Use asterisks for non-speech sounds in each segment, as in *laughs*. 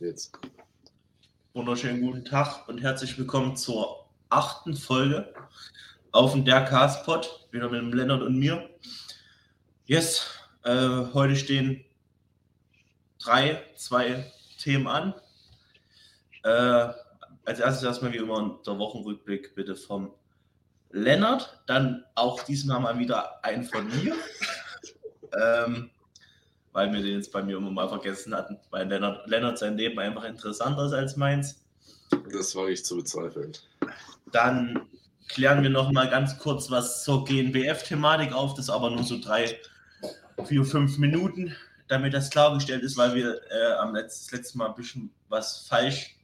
Jetzt. Wunderschönen guten Tag und herzlich willkommen zur achten Folge auf dem Der Castpod, wieder mit dem Lennart und mir. Yes, äh, heute stehen drei, zwei Themen an. Äh, als erstes erstmal wie immer der Wochenrückblick bitte vom Lennart, dann auch diesmal mal wieder ein von mir. *laughs* ähm, weil wir den jetzt bei mir immer mal vergessen hatten, weil Lennart, Lennart sein Leben einfach interessanter ist als meins. Das war ich zu bezweifeln. Dann klären wir noch mal ganz kurz was zur GNBF-Thematik auf, das aber nur so drei, vier, fünf Minuten, damit das klargestellt ist, weil wir äh, am letzten, letzten Mal ein bisschen was falsch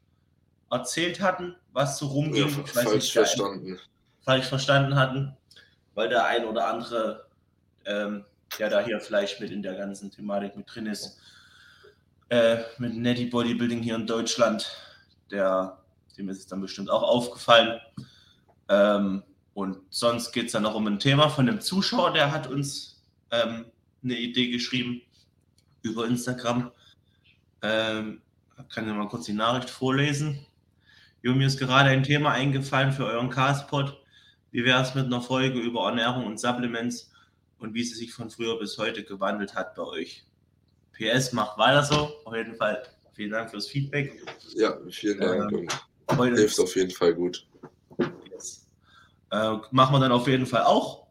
erzählt hatten, was so rumging. Ja, falsch nicht, verstanden. falsch verstanden hatten, weil der ein oder andere ähm, der da hier vielleicht mit in der ganzen Thematik mit drin ist, äh, mit Netty Bodybuilding hier in Deutschland, der, dem ist es dann bestimmt auch aufgefallen. Ähm, und sonst geht es dann noch um ein Thema von einem Zuschauer, der hat uns ähm, eine Idee geschrieben über Instagram. Ähm, kann ich mal kurz die Nachricht vorlesen. Jo, mir ist gerade ein Thema eingefallen für euren Castpod. Wie wäre es mit einer Folge über Ernährung und Supplements und wie sie sich von früher bis heute gewandelt hat bei euch. PS, macht weiter so. Auf jeden Fall vielen Dank fürs Feedback. Ja, vielen Dank. Ähm, und hilft auf jeden Fall gut. Yes. Äh, machen wir dann auf jeden Fall auch,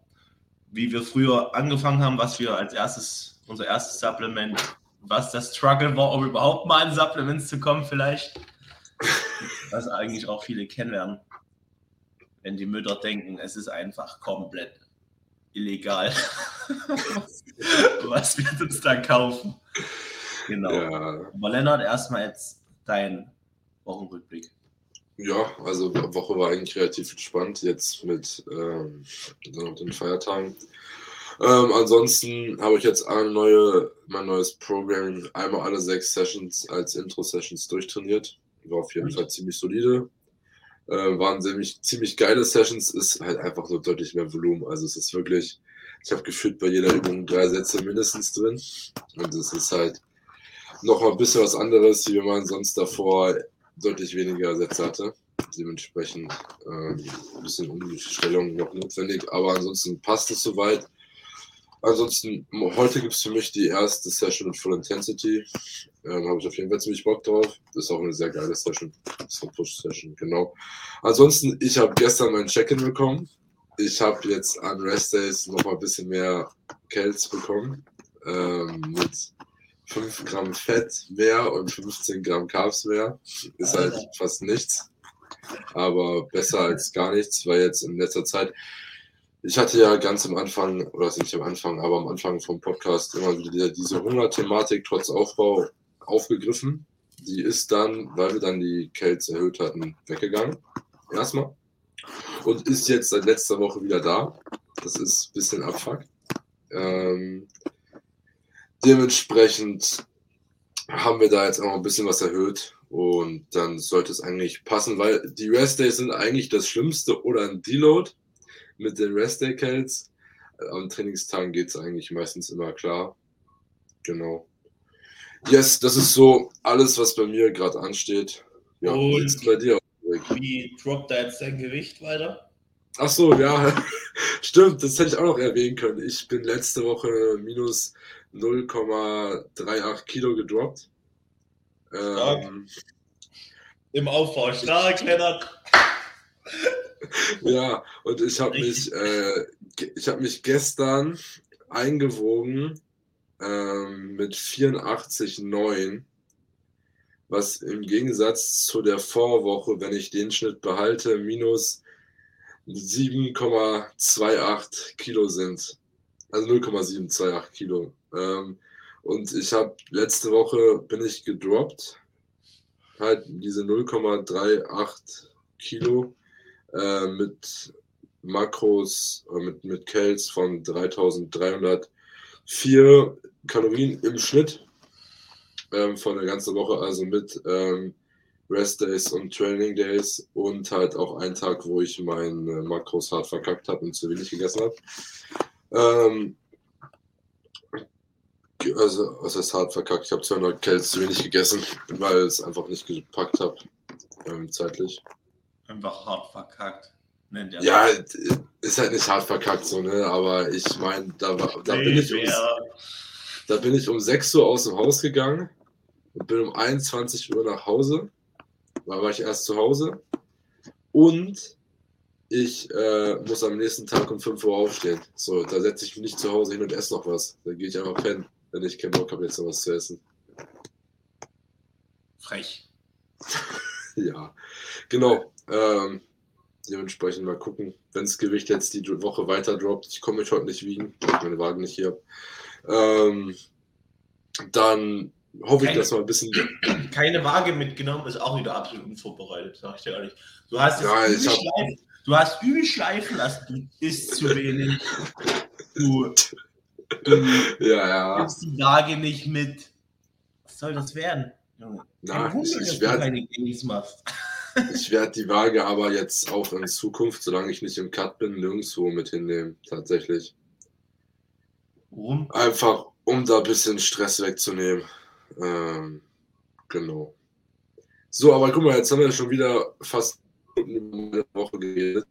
wie wir früher angefangen haben, was wir als erstes, unser erstes Supplement, was das Struggle war, um überhaupt mal an Supplements zu kommen, vielleicht. Was eigentlich auch viele kennen werden. Wenn die Mütter denken, es ist einfach komplett illegal, *laughs* was wir uns da kaufen. Genau. Ja. Aber Lennart, erstmal jetzt dein Wochenrückblick. Ja, also die Woche war eigentlich relativ entspannt, jetzt mit ähm, den Feiertagen. Ähm, ansonsten habe ich jetzt eine neue, mein neues Programm, einmal alle sechs Sessions als Intro-Sessions durchtrainiert. War auf jeden Fall ziemlich solide. Äh, waren ziemlich, ziemlich geile Sessions, ist halt einfach so deutlich mehr Volumen. Also es ist wirklich, ich habe gefühlt bei jeder Übung drei Sätze mindestens drin. Und es ist halt noch mal ein bisschen was anderes, wie wenn man sonst davor deutlich weniger Sätze hatte. Dementsprechend äh, ein bisschen Umstellung noch notwendig, aber ansonsten passt es soweit. Ansonsten, heute gibt es für mich die erste Session mit Full Intensity. Ähm, Habe ich auf jeden Fall ziemlich Bock drauf. Das ist auch eine sehr geile Session. Das ist eine Push-Session, genau. Ansonsten, ich habe gestern mein Check-in bekommen. Ich habe jetzt an Rest Days nochmal ein bisschen mehr Kells bekommen. Ähm, mit 5 Gramm Fett mehr und 15 Gramm Carbs mehr. Ist halt fast nichts. Aber besser als gar nichts, weil jetzt in letzter Zeit ich hatte ja ganz am Anfang, oder nicht am Anfang, aber am Anfang vom Podcast immer wieder diese Hungerthematik trotz Aufbau aufgegriffen. Die ist dann, weil wir dann die Kells erhöht hatten, weggegangen. Erstmal. Und ist jetzt seit letzter Woche wieder da. Das ist ein bisschen Abfuck. Ähm, dementsprechend haben wir da jetzt auch ein bisschen was erhöht und dann sollte es eigentlich passen, weil die Rest Days sind eigentlich das Schlimmste oder ein Deload mit den Rest Day Kells. Am Trainingstagen geht es eigentlich meistens immer klar. Genau. Yes, das ist so alles, was bei mir gerade ansteht. Ja, Und bei dir. Wie droppt da jetzt dein Gewicht weiter? Ach so, ja, *laughs* stimmt, das hätte ich auch noch erwähnen können. Ich bin letzte Woche minus 0,38 Kilo gedroppt. Ähm, Im Aufbau stark, Lennart ja, und ich habe mich, äh, ich habe mich gestern eingewogen ähm, mit 84,9, was im Gegensatz zu der Vorwoche, wenn ich den Schnitt behalte, minus 7,28 Kilo sind. Also 0,728 Kilo. Ähm, und ich habe letzte Woche bin ich gedroppt, halt diese 0,38 Kilo äh, mit Makros, äh, mit, mit Kells von 3304 Kalorien im Schnitt ähm, von der ganzen Woche, also mit ähm, Rest Days und Training Days und halt auch einen Tag, wo ich meine Makros hart verkackt habe und zu wenig gegessen habe. Ähm, Also, es ist hart verkackt. Ich habe 200 Cals zu wenig gegessen, weil ich es einfach nicht gepackt habe. Ähm, zeitlich. Einfach hart verkackt. Nennt er Ja, das. ist halt nicht hart verkackt so, ne? Aber ich meine, da, war- da, bin ich um, da bin ich um 6 Uhr aus dem Haus gegangen und bin um 21 Uhr nach Hause. Da war ich erst zu Hause. Und ich äh, muss am nächsten Tag um 5 Uhr aufstehen. So, da setze ich mich nicht zu Hause hin und esse noch was. Da gehe ich einfach pennen, wenn ich keinen Bock habe, jetzt noch was zu essen. Frech. *laughs* Ja, genau. Ähm, dementsprechend mal gucken, wenn das Gewicht jetzt die Woche weiter droppt. Ich komme mich heute nicht wiegen, weil ich meine Wagen nicht hier habe. Ähm, dann hoffe ich, Keine- dass mal ein bisschen. Keine Waage mitgenommen, ist auch wieder absolut unvorbereitet, sag ich dir ehrlich. Du hast es Ja, übel ich hab- schleifen, du hast übel schleifen lassen, du isst zu wenig. Du, du *laughs* Ja, ja. nimmst die Waage nicht mit. Was soll das werden? Junge? Na, ich, ich werde machst. Ich werd die Waage aber jetzt auch in Zukunft, solange ich nicht im Cut bin, nirgendwo mit hinnehmen. Tatsächlich. Warum? Einfach, um da ein bisschen Stress wegzunehmen. Ähm, genau. So, aber guck mal, jetzt haben wir schon wieder fast eine Woche geredet.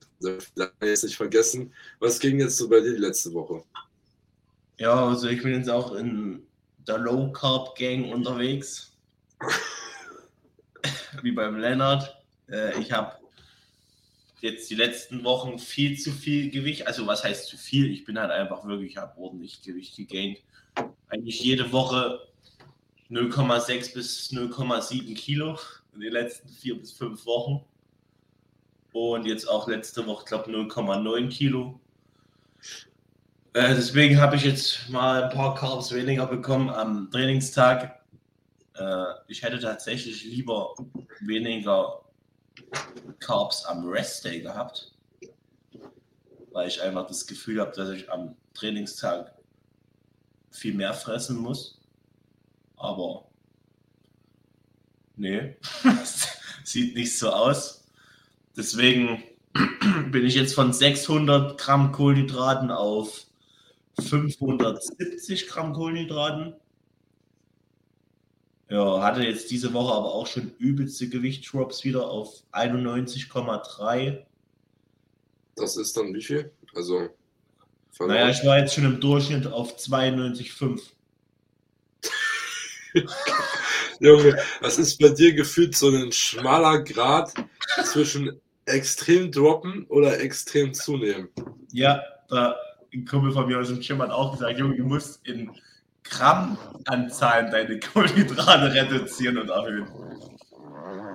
Jetzt nicht vergessen. Was ging jetzt so bei dir die letzte Woche? Ja, also ich bin jetzt auch in der Low Carb Gang unterwegs. *laughs* Wie beim Lennart. Äh, ich habe jetzt die letzten Wochen viel zu viel Gewicht. Also was heißt zu viel? Ich bin halt einfach wirklich, ich habe ordentlich Gewicht gegaint. Eigentlich jede Woche 0,6 bis 0,7 Kilo in den letzten vier bis fünf Wochen. Und jetzt auch letzte Woche, glaube 0,9 Kilo. Äh, deswegen habe ich jetzt mal ein paar Carbs weniger bekommen am Trainingstag. Äh, ich hätte tatsächlich lieber weniger Carbs am Rest-Day gehabt, weil ich einfach das Gefühl habe, dass ich am Trainingstag viel mehr fressen muss. Aber nee, *laughs* sieht nicht so aus. Deswegen *clears throat* bin ich jetzt von 600 Gramm Kohlenhydraten auf 570 Gramm Kohlenhydraten. Ja, hatte jetzt diese Woche aber auch schon übelste Gewichtsdrops wieder auf 91,3. Das ist dann wie viel? Also, von Naja, ich war jetzt schon im Durchschnitt auf 92,5. *laughs* Junge, das ist bei dir gefühlt so ein schmaler Grad zwischen extrem droppen oder extrem zunehmen. Ja, da ein Kumpel von mir aus dem Gym hat auch gesagt, Junge, du musst in Grammanzahlen deine Kohlenhydrate reduzieren und erhöhen.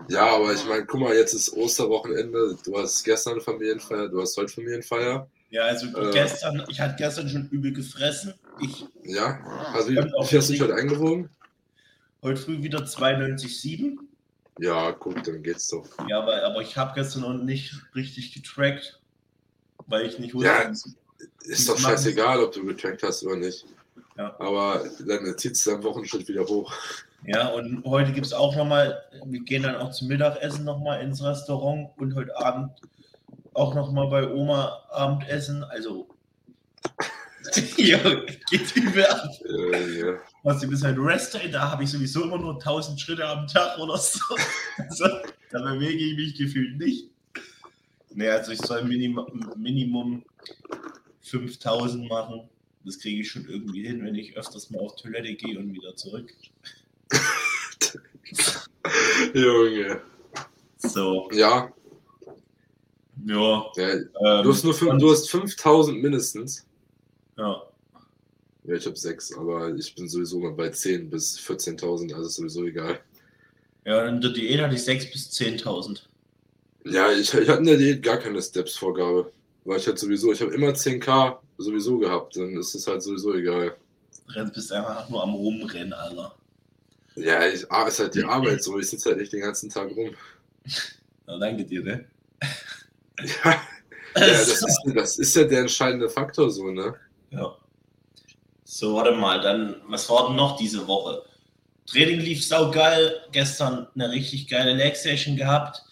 Ja, aber ich meine, guck mal, jetzt ist Osterwochenende. Du hast gestern eine Familienfeier, du hast heute Familienfeier. Ja, also Äh. gestern, ich hatte gestern schon übel gefressen. Ich Ja, also wie, viel hast du dich heute eingewogen? heute früh wieder 92,7. Ja, guck, dann geht's doch. Ja, aber, aber ich habe gestern noch nicht richtig getrackt, weil ich nicht wusste. Ja. Ist doch scheißegal, ob du getrackt hast oder nicht. Ja. Aber dann zieht es deinen Wochenschritt wieder hoch. Ja, und heute gibt es auch nochmal, wir gehen dann auch zum Mittagessen nochmal ins Restaurant und heute Abend auch nochmal bei Oma Abendessen. Also, *laughs* ja, geht übel ab. Äh, ja. Was du bist halt Rest Day, da habe ich sowieso immer nur 1000 Schritte am Tag oder so. Also, da bewege ich mich gefühlt nicht. Nee, also ich soll Minimum, Minimum 5000 machen. Das kriege ich schon irgendwie hin, wenn ich öfters mal auf Toilette gehe und wieder zurück. *laughs* Junge. So, Ja, ja. ja Ähm, du, hast nur fünf, du hast 5000 mindestens. ja. Ja, ich habe sechs, aber ich bin sowieso mal bei 10 bis 14.000, also ist sowieso egal. ja, in der Diät hatte ich 6.000 bis 10.000. Ja, ich, ich hatte in der Diät gar keine Steps-Vorgabe. Weil ich halt sowieso, ich habe immer 10k sowieso gehabt, dann ist es halt sowieso egal. Du bist einfach nur am Rumrennen, Alter. Ja, ich, ah, ist halt die Arbeit so, ich sitze halt nicht den ganzen Tag rum. Ja, danke dir, ne? Ja, ja das, ist, das ist ja der entscheidende Faktor so, ne? Ja. So, warte mal, dann, was war denn noch diese Woche? Training lief saugeil. Gestern eine richtig geile Leg Session gehabt.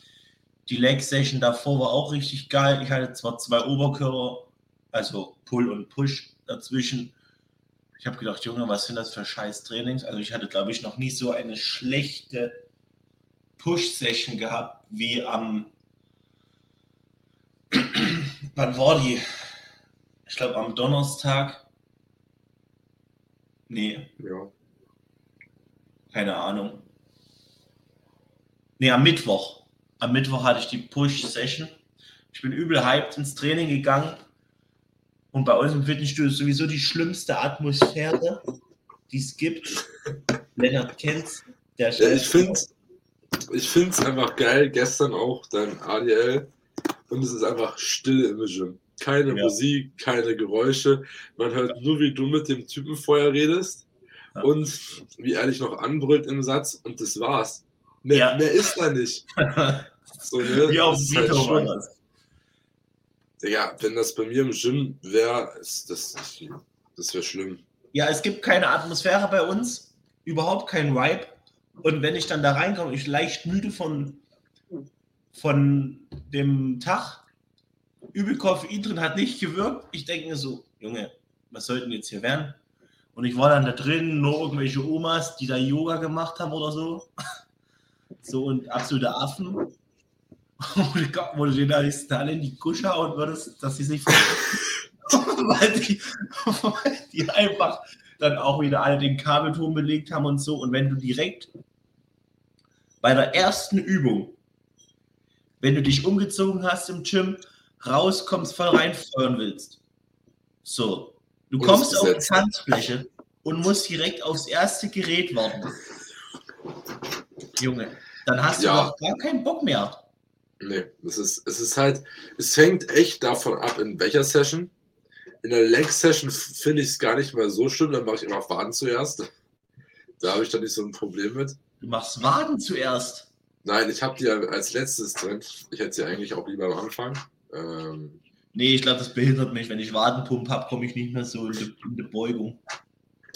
Die Leg Session davor war auch richtig geil. Ich hatte zwar zwei Oberkörper, also Pull und Push dazwischen. Ich habe gedacht, Junge, was sind das für scheiß Trainings? Also ich hatte, glaube ich, noch nie so eine schlechte Push-Session gehabt wie am *clears throat* wann war die? Ich glaube am Donnerstag. Nee. Ja. Keine Ahnung. Nee, am Mittwoch. Am Mittwoch hatte ich die Push-Session. Ich bin übel hyped ins Training gegangen. Und bei uns im Fitnessstudio ist sowieso die schlimmste Atmosphäre, die es gibt. Lennart kennt's. Der ja, ich finde ich finde es einfach geil, gestern auch dein ADL. Und es ist einfach still im Gym. Keine ja. Musik, keine Geräusche. Man hört nur, wie du mit dem Typen vorher redest ja. und wie er dich noch anbrüllt im Satz und das war's. Mehr, ja. mehr ist da nicht. *laughs* so, ne? Wie auf dem halt war. Ja, wenn das bei mir im Gym wäre, das, das wäre schlimm. Ja, es gibt keine Atmosphäre bei uns, überhaupt kein Vibe. Und wenn ich dann da reinkomme, ich leicht müde von, von dem Tag, übel Koffein drin, hat nicht gewirkt. Ich denke mir so, Junge, was sollten jetzt hier werden? Und ich war dann da drin, nur irgendwelche Omas, die da Yoga gemacht haben oder so. *laughs* So und absolute Affen. Wo du den alle in die Kusche hauen würdest, dass sie sich *laughs* weil, die, weil die einfach dann auch wieder alle den Kabelturm belegt haben und so. Und wenn du direkt bei der ersten Übung, wenn du dich umgezogen hast im Gym, rauskommst, voll reinfeuern willst. So, du kommst auf die Tanzfläche und musst direkt aufs erste Gerät warten. Junge, dann hast du ja. doch gar keinen Bock mehr. Nee, es ist, es ist halt, es hängt echt davon ab, in welcher Session. In der Leg-Session finde ich es gar nicht mal so schlimm, dann mache ich immer Waden zuerst. Da habe ich dann nicht so ein Problem mit. Du machst Waden zuerst? Nein, ich habe die ja als letztes drin. Ich hätte sie eigentlich auch lieber am Anfang. Ähm, nee, ich glaube, das behindert mich. Wenn ich Wadenpump habe, komme ich nicht mehr so in die, in die Beugung.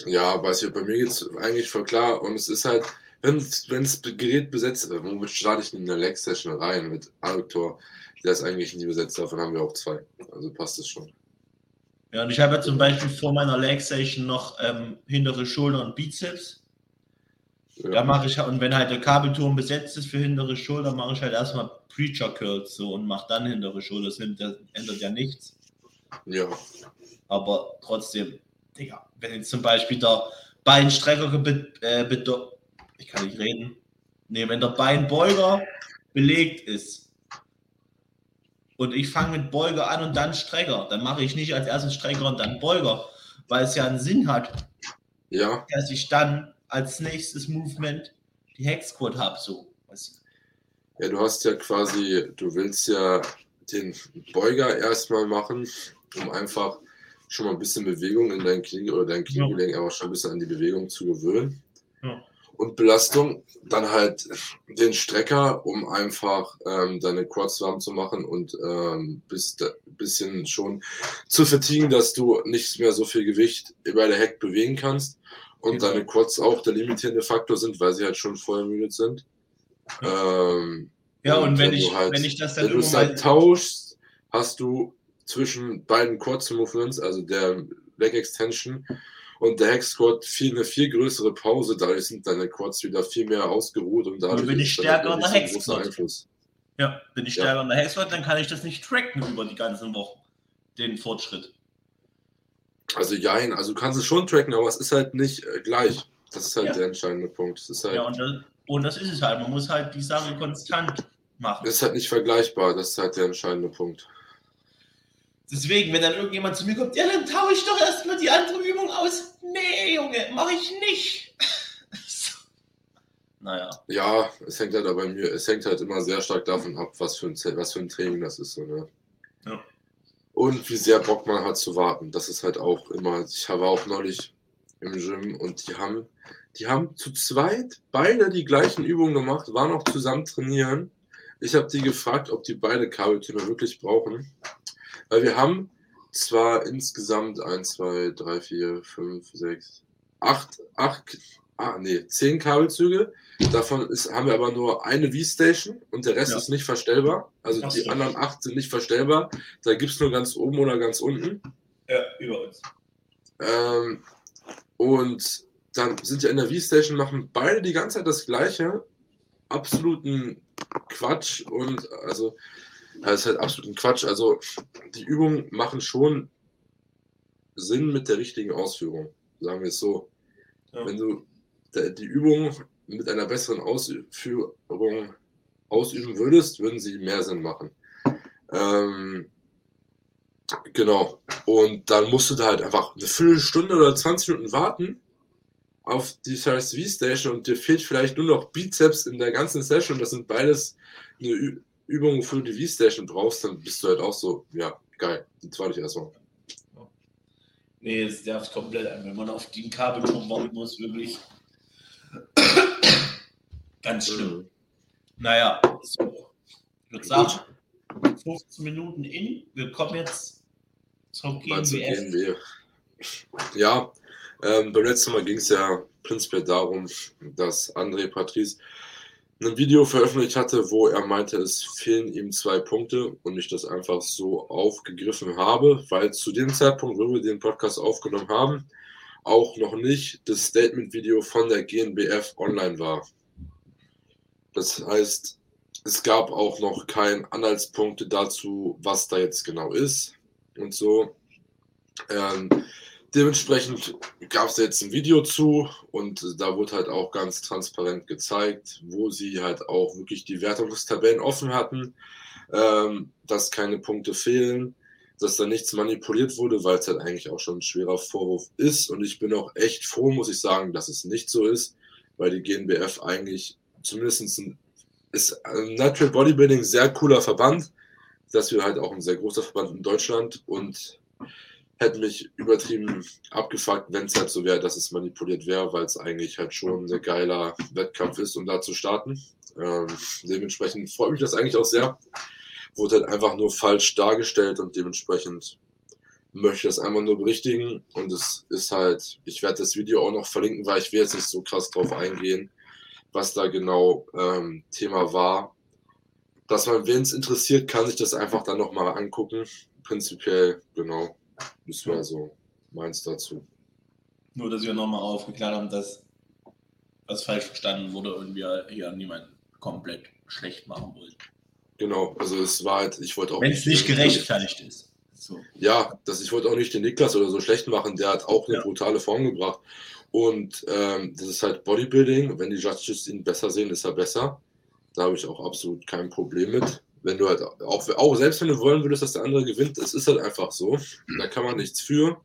Ja, weiß ich, bei mir geht es eigentlich voll klar. Und es ist halt, wenn das Gerät besetzt ist, womit starte ich in eine Leg-Session rein mit Adduktor? Der ist eigentlich nie besetzt, davon haben wir auch zwei. Also passt es schon. Ja, und ich habe ja zum Beispiel vor meiner Leg-Session noch ähm, hintere Schulter und Bizeps. Ja. Da mache ich und wenn halt der Kabelturm besetzt ist für hintere Schulter, mache ich halt erstmal Preacher Curls so und mache dann hintere Schulter. Das ändert ja nichts. Ja. Aber trotzdem, Digga, wenn jetzt zum Beispiel der Beinstrecker äh, ich kann nicht reden. Nee, wenn der Beinbeuger belegt ist und ich fange mit Beuger an und dann Strecker, dann mache ich nicht als erstes Strecker und dann Beuger, weil es ja einen Sinn hat, ja. dass ich dann als nächstes Movement die Hexquad habe. So. Ja, du hast ja quasi, du willst ja den Beuger erstmal machen, um einfach schon mal ein bisschen Bewegung in dein Knie oder dein Kniegelenk ja. aber schon ein bisschen an die Bewegung zu gewöhnen. Ja und Belastung, dann halt den Strecker, um einfach ähm, deine Quads warm zu machen und ähm, bis ein bisschen schon zu vertiegen, dass du nicht mehr so viel Gewicht über der Heck bewegen kannst und genau. deine Quads auch der limitierende Faktor sind, weil sie halt schon voll ermüdet sind. Ähm, ja, und, und wenn, ich, halt, wenn ich das dann wenn du es halt tauschst, hast du zwischen beiden Quads Movements, also der Leg Extension und der Hex Squad viel, eine viel größere Pause, dadurch sind deine Quads wieder viel mehr ausgeruht und dadurch bin ich stärker in der Hex Squad. Ja, bin ich stärker ja. in der Hex Squad, dann kann ich das nicht tracken über die ganzen Wochen, den Fortschritt. Also ja, also du kannst es schon tracken, aber es ist halt nicht äh, gleich. Das ist halt ja. der entscheidende Punkt. Halt ja, und das, und das ist es halt. Man muss halt die Sache konstant machen. Das ist halt nicht vergleichbar. Das ist halt der entscheidende Punkt. Deswegen, wenn dann irgendjemand zu mir kommt, ja, dann taue ich doch erstmal die andere Übung aus. Nee, Junge, mache ich nicht. *laughs* naja. Ja, es hängt halt aber bei mir, es hängt halt immer sehr stark davon ab, was für ein, was für ein Training das ist. So, ne? Ja. Und wie sehr Bock man hat zu warten. Das ist halt auch immer, ich habe auch neulich im Gym und die haben, die haben zu zweit beide die gleichen Übungen gemacht, waren auch zusammen trainieren. Ich habe die gefragt, ob die beide Kabeltürme wirklich brauchen. Weil wir haben zwar insgesamt 1, 2, 3, 4, 5, 6, 8, 8, ah, nee, 10 Kabelzüge. Davon ist, haben wir aber nur eine V-Station und der Rest ja. ist nicht verstellbar. Also Ach, die so. anderen 8 sind nicht verstellbar. Da gibt es nur ganz oben oder ganz unten. Ja, über uns. Ähm, Und dann sind ja in der V-Station, machen beide die ganze Zeit das Gleiche. Absoluten Quatsch und also, das ist halt absoluten Quatsch. Also, die Übungen machen schon Sinn mit der richtigen Ausführung, sagen wir es so. Ja. Wenn du die Übung mit einer besseren Ausführung ausüben würdest, würden sie mehr Sinn machen. Ähm, genau. Und dann musst du da halt einfach eine Viertelstunde oder 20 Minuten warten auf die Size V-Station und dir fehlt vielleicht nur noch Bizeps in der ganzen Session. Das sind beides eine Ü Übung, wofür du die V-Station brauchst, dann bist du halt auch so, ja, geil, die zweite erstmal. Nee, es nervt komplett ein, wenn man auf den Kabel bauen muss, wirklich. Ganz schlimm. Mhm. Naja, so. Ich würde sagen, 15 Minuten in. Wir kommen jetzt zum GmbF. Ja, ähm, beim letzten Mal ging es ja prinzipiell darum, dass André Patrice ein Video veröffentlicht hatte, wo er meinte, es fehlen ihm zwei Punkte und ich das einfach so aufgegriffen habe, weil zu dem Zeitpunkt, wo wir den Podcast aufgenommen haben, auch noch nicht das Statement-Video von der GNBF online war. Das heißt, es gab auch noch keine Anhaltspunkte dazu, was da jetzt genau ist und so. Ähm, dementsprechend gab es jetzt ein Video zu und da wurde halt auch ganz transparent gezeigt, wo sie halt auch wirklich die Wertungstabellen offen hatten, ähm, dass keine Punkte fehlen, dass da nichts manipuliert wurde, weil es halt eigentlich auch schon ein schwerer Vorwurf ist. Und ich bin auch echt froh, muss ich sagen, dass es nicht so ist, weil die GNBF eigentlich zumindest ein, ist ein Natural Bodybuilding sehr cooler Verband. dass wir halt auch ein sehr großer Verband in Deutschland und hätte mich übertrieben abgefuckt, wenn es halt so wäre, dass es manipuliert wäre, weil es eigentlich halt schon ein geiler Wettkampf ist, um da zu starten. Ähm, dementsprechend freut mich das eigentlich auch sehr. Wurde halt einfach nur falsch dargestellt und dementsprechend möchte ich das einmal nur berichtigen. Und es ist halt, ich werde das Video auch noch verlinken, weil ich will jetzt nicht so krass drauf eingehen, was da genau ähm, Thema war. Dass man, wen es interessiert, kann sich das einfach dann nochmal angucken. Prinzipiell, genau. Das wäre so meins dazu. Nur, dass wir nochmal aufgeklärt haben, dass was falsch verstanden wurde und wir hier niemanden komplett schlecht machen wollten. Genau, also es war halt, ich wollte auch. Wenn es nicht gerechtfertigt ist. So. Ja, das, ich wollte auch nicht den Niklas oder so schlecht machen, der hat auch eine ja. brutale Form gebracht. Und ähm, das ist halt Bodybuilding. Wenn die Judges ihn besser sehen, ist er besser. Da habe ich auch absolut kein Problem mit wenn du halt auch, auch selbst wenn du wollen würdest, dass der andere gewinnt, es ist halt einfach so. Da kann man nichts für.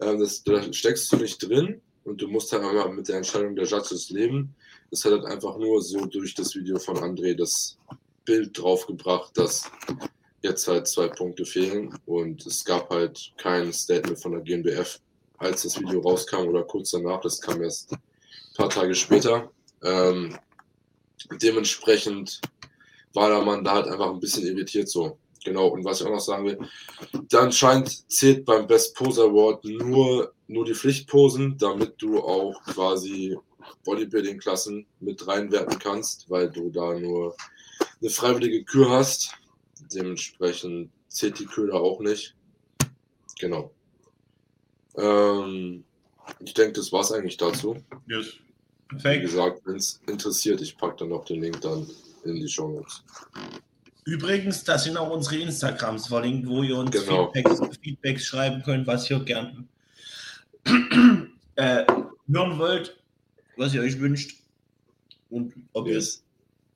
Ähm, das, da steckst du nicht drin und du musst halt einmal mit der Entscheidung der Judges leben. Das hat halt einfach nur so durch das Video von André das Bild draufgebracht, dass jetzt halt zwei Punkte fehlen und es gab halt kein Statement von der GmbF, als das Video rauskam oder kurz danach. Das kam erst ein paar Tage später. Ähm, dementsprechend war der Mann da halt einfach ein bisschen irritiert so. Genau, und was ich auch noch sagen will, dann scheint zählt beim Best Pose Award nur, nur die Pflichtposen, damit du auch quasi Bodybuilding-Klassen mit reinwerten kannst, weil du da nur eine freiwillige Kür hast. Dementsprechend zählt die Kür da auch nicht. Genau. Ähm, ich denke, das war es eigentlich dazu. Yes. Wie gesagt, wenn es interessiert, ich packe dann noch den Link dann in die Show Notes. Übrigens, das sind auch unsere Instagrams verlinkt, wo ihr uns genau. Feedbacks, Feedbacks, schreiben könnt, was ihr gern äh, hören wollt, was ihr euch wünscht. Und ob yes.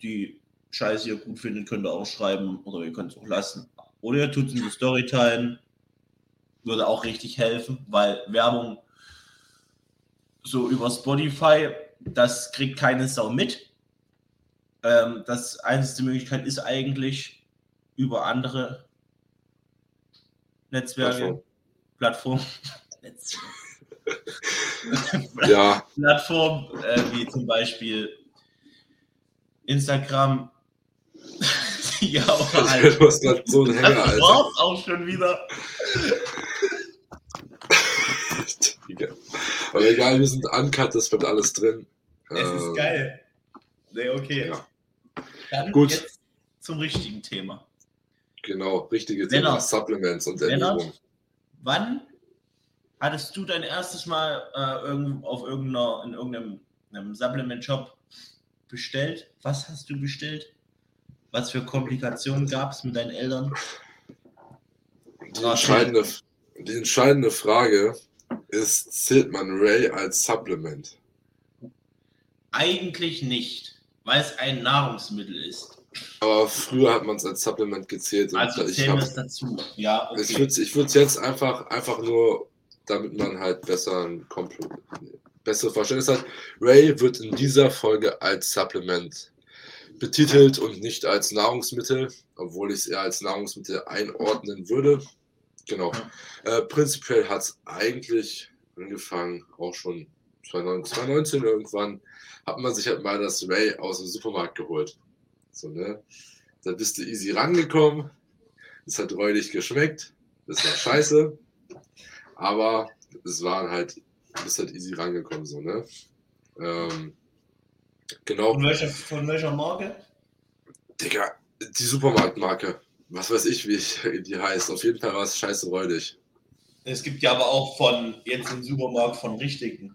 ihr die Scheiße hier gut findet, könnt ihr auch schreiben oder ihr könnt es auch lassen. Oder ihr tut es in die Story teilen. Würde auch richtig helfen, weil Werbung so über Spotify, das kriegt keine Sau mit. Ähm, das einzige Möglichkeit ist eigentlich über andere Netzwerke, Plattformen, Plattform, *laughs* *laughs* ja. Plattform äh, wie zum Beispiel Instagram. *laughs* ja, oder halt. Du hast gerade so einen Hänger, Alter. auch schon wieder. Aber egal, wir sind uncut, das wird alles drin. Es ist ähm, geil. Nee, okay. Ja. Dann Gut. jetzt zum richtigen Thema. Genau, richtige Thema. Supplements und Ernährung. Wann Hattest du dein erstes Mal äh, irgend, auf irgendeiner, in irgendeinem Supplement-Shop bestellt? Was hast du bestellt? Was für Komplikationen gab es mit deinen Eltern? Die entscheidende, die entscheidende Frage ist, zählt man Ray als Supplement? Eigentlich nicht, weil es ein Nahrungsmittel ist. Aber früher hat man es als Supplement gezählt. Also ich zählen wir es dazu. Ja, okay. Ich würde es jetzt einfach, einfach nur, damit man halt besser ein bessere Verständnis hat. Ray wird in dieser Folge als Supplement betitelt und nicht als Nahrungsmittel, obwohl ich es eher als Nahrungsmittel einordnen würde. Genau. Äh, prinzipiell hat es eigentlich angefangen, auch schon 2019 irgendwann, hat man sich halt mal das Ray aus dem Supermarkt geholt. So, ne? Da bist du easy rangekommen. Es hat räudig geschmeckt. Das war scheiße. Aber es waren halt, du bist halt easy rangekommen, so, ne? Ähm, genau. Von welcher, von welcher Marke? Digga, die Supermarktmarke was weiß ich, wie ich, die heißt. Auf jeden Fall war es scheiße räudig. Es gibt ja aber auch von jetzt im Supermarkt von richtigen.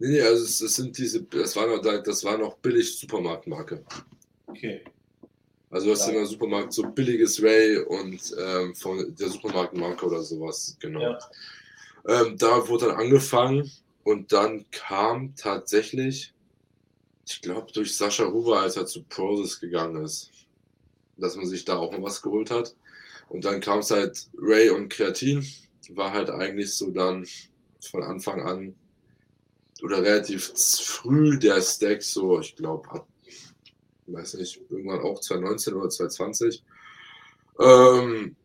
Nee, nee, also es, es sind diese, das war noch, das war noch billig Supermarktmarke. Okay. Also du hast ja. immer Supermarkt so billiges Ray und ähm, von der Supermarktmarke oder sowas, genau. Ja. Ähm, da wurde dann angefangen und dann kam tatsächlich, ich glaube durch Sascha Huber, als er zu Prozess gegangen ist, dass man sich da auch noch was geholt hat. Und dann kam es halt Ray und Kreatin, war halt eigentlich so dann von Anfang an oder relativ früh der Stack, so ich glaube ab, weiß nicht, irgendwann auch 2019 oder 2020. Ähm,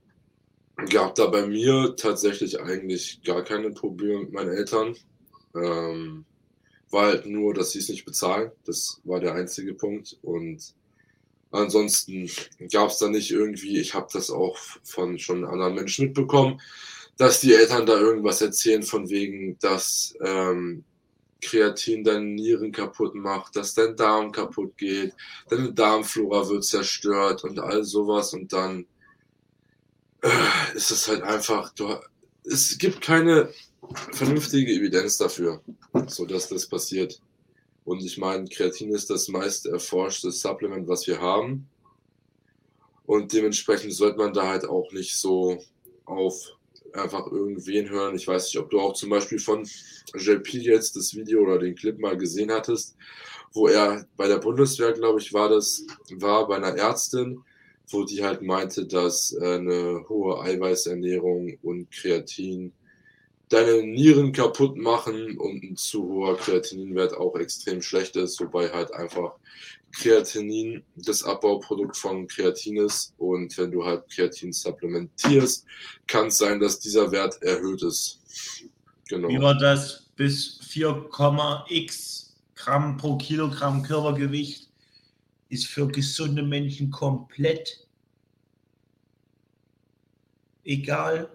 gab da bei mir tatsächlich eigentlich gar keine Probleme mit meinen Eltern. Ähm, war halt nur, dass sie es nicht bezahlen. Das war der einzige Punkt. Und Ansonsten gab es da nicht irgendwie, ich habe das auch von schon anderen Menschen mitbekommen, dass die Eltern da irgendwas erzählen von wegen, dass ähm, Kreatin deine Nieren kaputt macht, dass dein Darm kaputt geht, deine Darmflora wird zerstört und all sowas und dann äh, ist es halt einfach, du, es gibt keine vernünftige Evidenz dafür, so dass das passiert. Und ich meine, Kreatin ist das meist erforschte Supplement, was wir haben. Und dementsprechend sollte man da halt auch nicht so auf einfach irgendwen hören. Ich weiß nicht, ob du auch zum Beispiel von JP jetzt das Video oder den Clip mal gesehen hattest, wo er bei der Bundeswehr, glaube ich, war das, war bei einer Ärztin, wo die halt meinte, dass eine hohe Eiweißernährung und Kreatin deine Nieren kaputt machen und ein zu hoher Kreatininwert auch extrem schlecht ist, wobei halt einfach Kreatinin das Abbauprodukt von Kreatin ist und wenn du halt Kreatin supplementierst, kann es sein, dass dieser Wert erhöht ist. Genau. Wie war das bis 4,x Gramm pro Kilogramm Körpergewicht ist für gesunde Menschen komplett egal.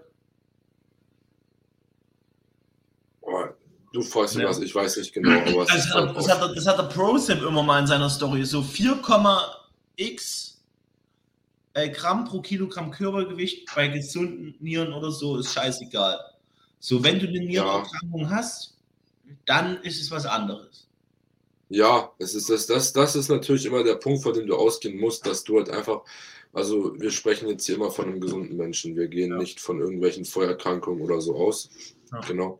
Du fragst ja. was, ich weiß nicht genau. Aber das, hat, halt das, hat, das hat der ProSim immer mal in seiner Story. So 4,x äh, Gramm pro Kilogramm Körpergewicht bei gesunden Nieren oder so ist scheißegal. So, wenn du eine Nierenerkrankung ja. hast, dann ist es was anderes. Ja, es ist das, das, das ist natürlich immer der Punkt, von dem du ausgehen musst, dass du halt einfach, also wir sprechen jetzt hier immer von einem gesunden Menschen. Wir gehen ja. nicht von irgendwelchen Vorerkrankungen oder so aus. Ja. Genau.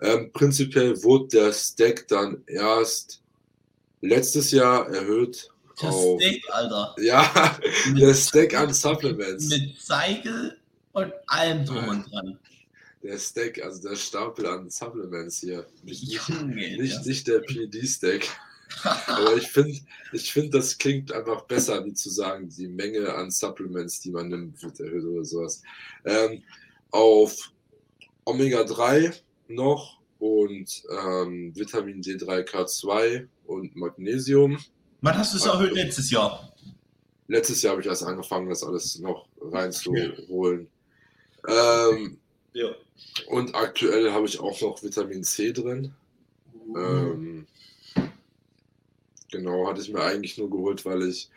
Ähm, prinzipiell wurde der Stack dann erst letztes Jahr erhöht. Der auf, Stack, Alter. Ja, mit, der Stack an Supplements. Mit Cycle und allem drum und dran. Der Stack, also der Stapel an Supplements hier. Nicht, Junge, nicht, ja. nicht der PD-Stack. *laughs* Aber ich finde, ich find, das klingt einfach besser, wie zu sagen, die Menge an Supplements, die man nimmt, wird erhöht oder sowas. Ähm, auf Omega-3 noch und ähm, Vitamin D3K2 und Magnesium. Wann hast du es erhöht letztes Jahr? Letztes Jahr habe ich erst angefangen, das alles noch reinzuholen. Ähm, ja. Und aktuell habe ich auch noch Vitamin C drin. Mhm. Ähm, genau, hatte ich mir eigentlich nur geholt, weil ich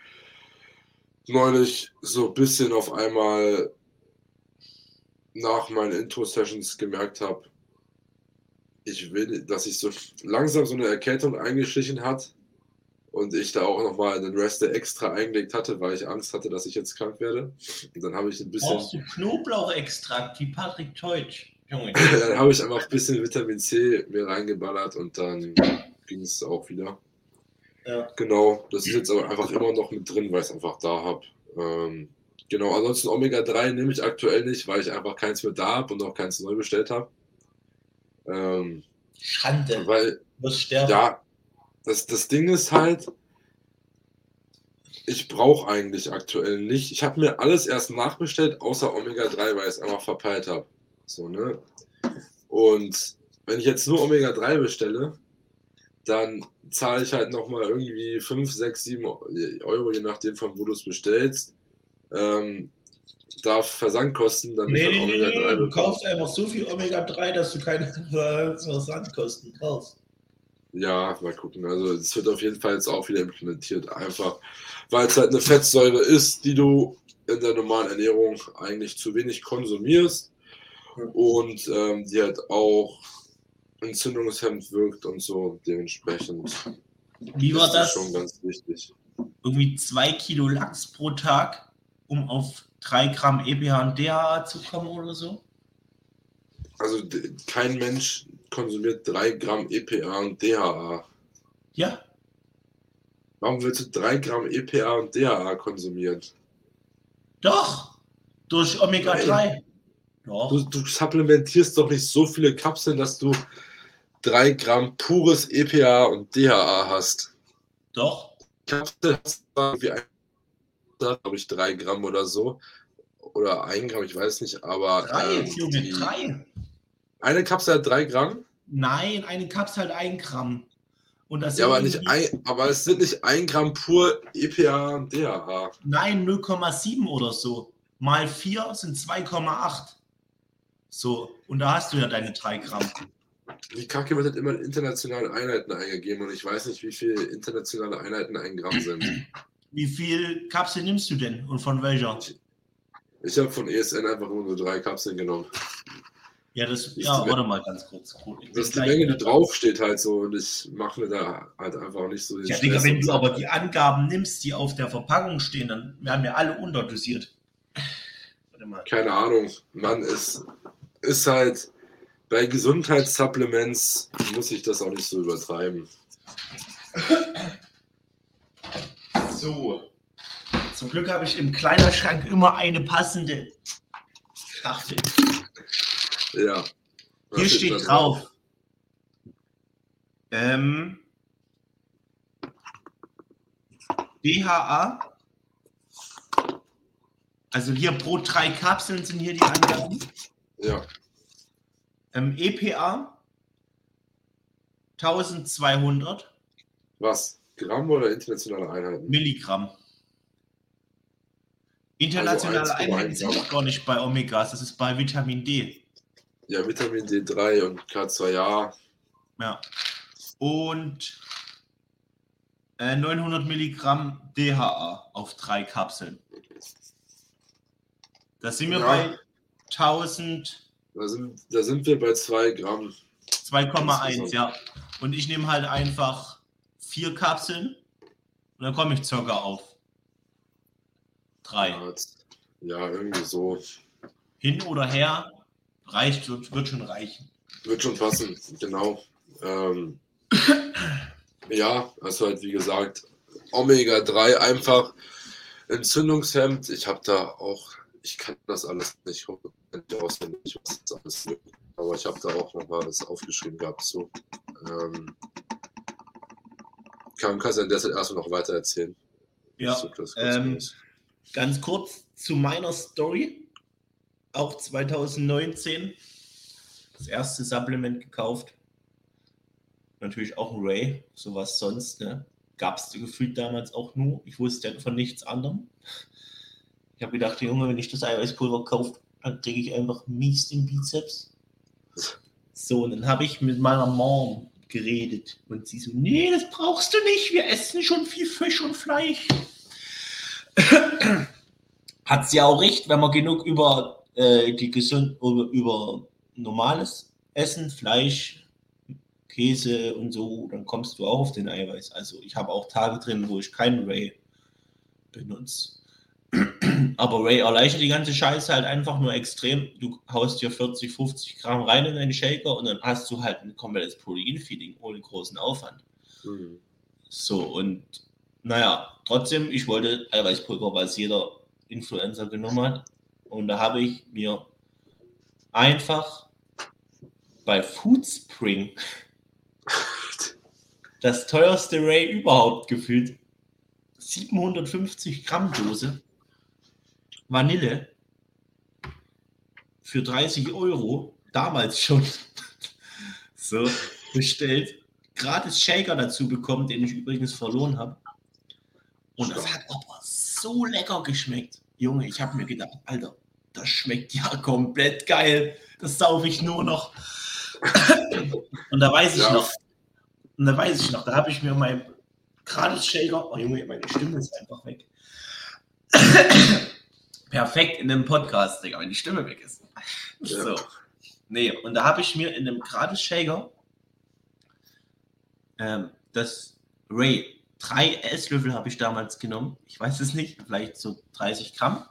neulich so ein bisschen auf einmal nach meinen Intro-Sessions gemerkt habe, ich will, dass sich so langsam so eine Erkältung eingeschlichen hat und ich da auch nochmal einen Reste extra eingelegt hatte, weil ich Angst hatte, dass ich jetzt krank werde. Und dann habe ich ein bisschen. Brauchst du Knoblauchextrakt wie Patrick Teutsch? Junge. *laughs* dann habe ich einfach ein bisschen Vitamin C mir reingeballert und dann ging es auch wieder. Ja. Genau, das ist jetzt aber einfach immer noch mit drin, weil ich es einfach da habe. Ähm, genau, ansonsten Omega-3 nehme ich aktuell nicht, weil ich einfach keins mehr da habe und auch keins neu bestellt habe. Ähm, Schande. weil, Du wirst sterben. ja, das, das Ding ist halt, ich brauche eigentlich aktuell nicht. Ich habe mir alles erst nachbestellt, außer Omega-3, weil ich es einfach verpeilt habe. So, ne? Und wenn ich jetzt nur Omega-3 bestelle, dann zahle ich halt nochmal irgendwie 5, 6, 7 Euro, je nachdem von wo du es bestellst. Ähm, darf Versandkosten, dann Nee, ich nee, nee, nee, Omega-3 du kaufst einfach so viel Omega-3, dass du keine *laughs* Versandkosten kaufst. Ja, mal gucken. Also es wird auf jeden Fall jetzt auch wieder implementiert. Einfach, weil es halt eine Fettsäure ist, die du in der normalen Ernährung eigentlich zu wenig konsumierst und ähm, die halt auch entzündungshemmend wirkt und so. Dementsprechend Wie war ist das? schon ganz wichtig. Irgendwie zwei Kilo Lachs pro Tag, um auf drei Gramm EPH und DHA zu kommen oder so? Also kein Mensch konsumiert 3 Gramm EPA und DHA. Ja, Warum willst du 3 Gramm EPA und DHA konsumieren? doch. Durch Omega-3. Doch. Du, du supplementierst doch nicht so viele Kapseln, dass du 3 Gramm pures EPA und DHA hast. Doch. Kapsel hast du irgendwie ein, glaube ich, 3 Gramm oder so. Oder 1 Gramm, ich weiß nicht, aber. Drei, ähm, Junge, die- drei. Eine Kapsel hat 3 Gramm? Nein, eine Kapsel hat ein Gramm. Und das Ja, aber, nicht ein, aber es sind nicht 1 Gramm pur EPA und DHA. Nein, 0,7 oder so. Mal 4 sind 2,8. So, und da hast du ja deine 3 Gramm. Die Kacke wird halt immer in internationale Einheiten eingegeben und ich weiß nicht, wie viele internationale Einheiten ein Gramm sind. Wie viel Kapsel nimmst du denn und von welcher? Ich habe von ESN einfach nur so drei Kapseln genommen. Ja, das, ja, warte mal ganz kurz. Bin Das ist die Menge, die draufsteht halt so und ich mache mir da halt einfach nicht so Ja, Digga, wenn du aber die Angaben nimmst, die auf der Verpackung stehen, dann werden wir alle unterdosiert. Warte mal. Keine Ahnung, Mann, es ist halt bei Gesundheitssupplements muss ich das auch nicht so übertreiben. *laughs* So. Zum Glück habe ich im Kleiderschrank immer eine passende Schachtel. Ja. Hier steht drauf. Ähm, DHA. Also hier pro drei Kapseln sind hier die Angaben. Ja, Ähm, EPA 1200 was? Gramm oder internationale Einheiten? Milligramm. Internationale Also 1,1 Einheiten sind gar nicht bei Omegas, das ist bei Vitamin D. Ja, Vitamin D3 und K2A. Ja. Und äh, 900 Milligramm DHA auf drei Kapseln. Da sind wir Ja. bei 1000, Da sind, da sind wir bei 2 Gramm. 2,1, ja. Und ich nehme halt einfach vier Kapseln und dann komme ich circa auf drei. Ja, ja, irgendwie so. Hin oder her, reicht, wird, schon reichen. Wird schon passen, genau. Ähm, *coughs* ja, also halt wie gesagt, Omega-3 einfach entzündungshemmend. Ich habe da auch, ich kann das alles nicht auswendig, was das alles. Aber ich habe da auch noch mal was aufgeschrieben gehabt. So. Ähm, kann, kannst du an der Zeit erstmal noch weiter erzählen? Ja, So, das kurz ähm. Ganz kurz zu meiner Story. Auch 2019 das erste Supplement gekauft. Natürlich auch ein Ray, sowas sonst. Ne? Gab es gefühlt damals auch nur. Ich wusste von nichts anderem. Ich habe gedacht, Junge, wenn ich das Eiweißpulver kaufe, dann kriege ich einfach mies den Bizeps. *laughs* So, und dann habe ich mit meiner Mom geredet. Und sie so, nee, das brauchst du nicht. Wir essen schon viel Fisch und Fleisch. *clears throat* Hat sie auch recht, wenn man genug über äh, die gesund über, über normales Essen, Fleisch, Käse und so, dann kommst du auch auf den Eiweiß. Also ich habe auch Tage drin, wo ich keinen Ray benutze. *clears throat* Aber Ray erleichtert die ganze Scheiße halt einfach nur extrem. Du haust dir 40, 50 Gramm rein in deinen Shaker und dann hast du halt ein komplettes Protein-Feeding ohne großen Aufwand. Mhm. So, und naja, trotzdem, ich wollte Eiweißpulver, weil es jeder Influencer genommen hat. Und da habe ich mir einfach bei Foodspring *laughs* das teuerste Ray überhaupt gefühlt. 750 Gramm Dose Vanille für 30 Euro, damals schon *laughs* so bestellt. Gratis Shaker dazu bekommen, den ich übrigens verloren habe. Und das hat aber so lecker geschmeckt. Junge, ich habe mir gedacht, Alter, das schmeckt ja komplett geil. Das saufe ich nur noch. und da weiß ich ja. noch, und da weiß ich noch, da habe ich mir mein gratis Shaker, oh Junge, meine Stimme ist einfach weg perfekt in dem Podcast, Digga, wenn die Stimme weg ist. Ja. So. Nee, und da habe ich mir in dem gratis Shaker ähm, das Ray, drei Esslöffel habe ich damals genommen. Ich weiß es nicht, vielleicht so 30 Gramm.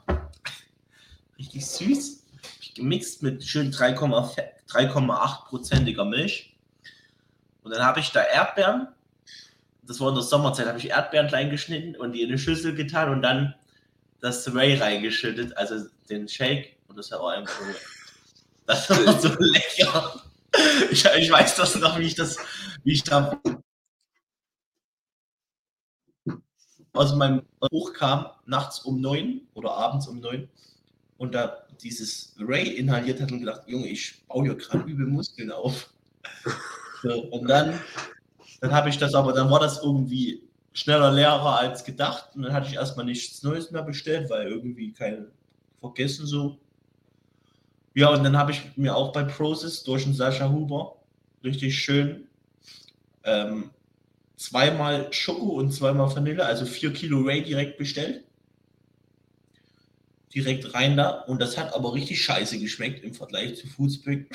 Richtig süß. Gemixt mit schön 3,8%iger Milch. Und dann habe ich da Erdbeeren. Das war in der Sommerzeit, habe ich Erdbeeren klein geschnitten und die in eine Schüssel getan und dann das Ray reingeschüttet, also den Shake. Und das war einfach *laughs* so, das war so lecker. Ich, ich weiß das noch, wie ich das, wie ich da aus meinem Buch kam, nachts um neun oder abends um neun und da dieses Ray inhaliert hat und gedacht, Junge, ich baue hier gerade übel Muskeln auf. *laughs* So, und dann, dann habe ich das aber, dann war das irgendwie schneller leerer als gedacht. Und dann hatte ich erstmal nichts Neues mehr bestellt, weil irgendwie kein vergessen so. Ja, und dann habe ich mir auch bei Process durch den Sascha Huber richtig schön ähm, zweimal Schoko und zweimal Vanille, also vier Kilo Ray direkt bestellt. Direkt rein da. Und das hat aber richtig scheiße geschmeckt im Vergleich zu Foodspring.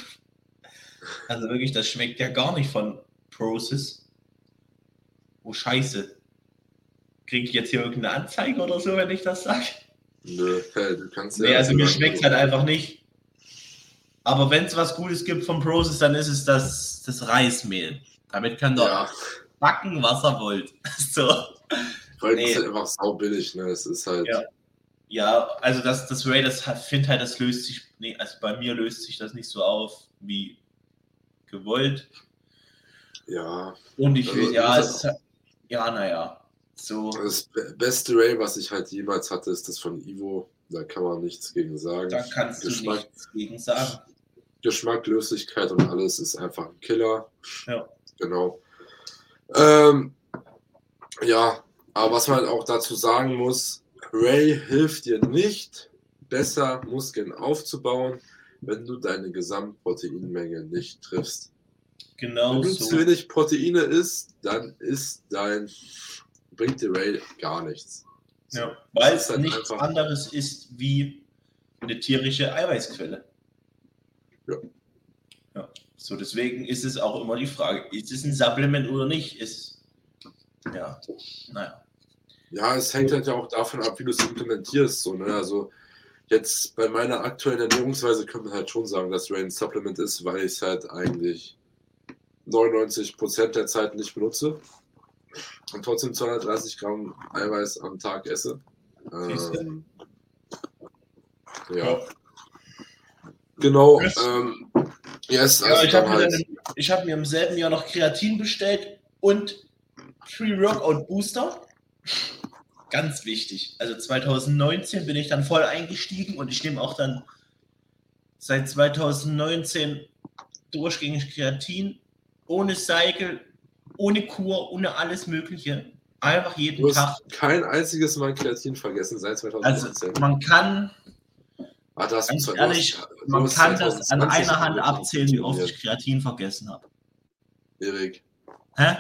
Also wirklich, das schmeckt ja gar nicht von Process. Oh, scheiße. Kriege ich jetzt hier irgendeine Anzeige oder so, wenn ich das sage? Nö, du kannst ja. Nee, also mir schmeckt es halt einfach nicht. Aber wenn es was Gutes gibt vom Process, dann ist es das, das Reismehl. Damit könnt ihr ja. backen, was ihr wollt. *laughs* so. Weil nee. es ist halt einfach saubillig, ne? Es ist halt. Ja, ja also das, das Ray, das finde halt, das löst sich, nee, also bei mir löst sich das nicht so auf wie gewollt. Ja. Und ich will, also, ja, es ja, naja. So. Das beste Ray, was ich halt jemals hatte, ist das von Ivo. Da kann man nichts gegen sagen. Da kannst Geschmack, du nichts gegen sagen. Geschmack, Löslichkeit und alles ist einfach ein Killer. Ja. Genau. Ähm, ja, aber was man halt auch dazu sagen muss, Ray hilft dir nicht, besser Muskeln aufzubauen, wenn du deine Gesamtproteinmenge nicht triffst. Genau. Wenn du so. zu wenig Proteine isst, dann ist dein bringt dir Ray gar nichts. Ja, weil es halt nichts anderes ist wie eine tierische Eiweißquelle. Ja. ja. So, deswegen ist es auch immer die Frage, ist es ein Supplement oder nicht? Ist, ja, naja. Ja, es hängt halt ja auch davon ab, wie du es implementierst. So, ne? Also jetzt bei meiner aktuellen Ernährungsweise könnte man halt schon sagen, dass Ray ein Supplement ist, weil ich es halt eigentlich 99% der Zeit nicht benutze und trotzdem 230 Gramm Eiweiß am Tag esse. Ähm, ja. Genau. Ähm, yes, also ja, ich habe halt mir, hab mir im selben Jahr noch Kreatin bestellt und Pre-Workout Booster. Ganz wichtig. Also 2019 bin ich dann voll eingestiegen und ich nehme auch dann seit 2019 durchgängig Kreatin ohne Cycle ohne Kur, ohne alles Mögliche. Einfach jeden du Tag. Kein einziges Mal Kreatin vergessen seit 2019. Also man kann. Ah, das ganz ehrlich, man kann das an einer Hand abzählen, wie oft ich Kreatin vergessen habe. Erik. Hä?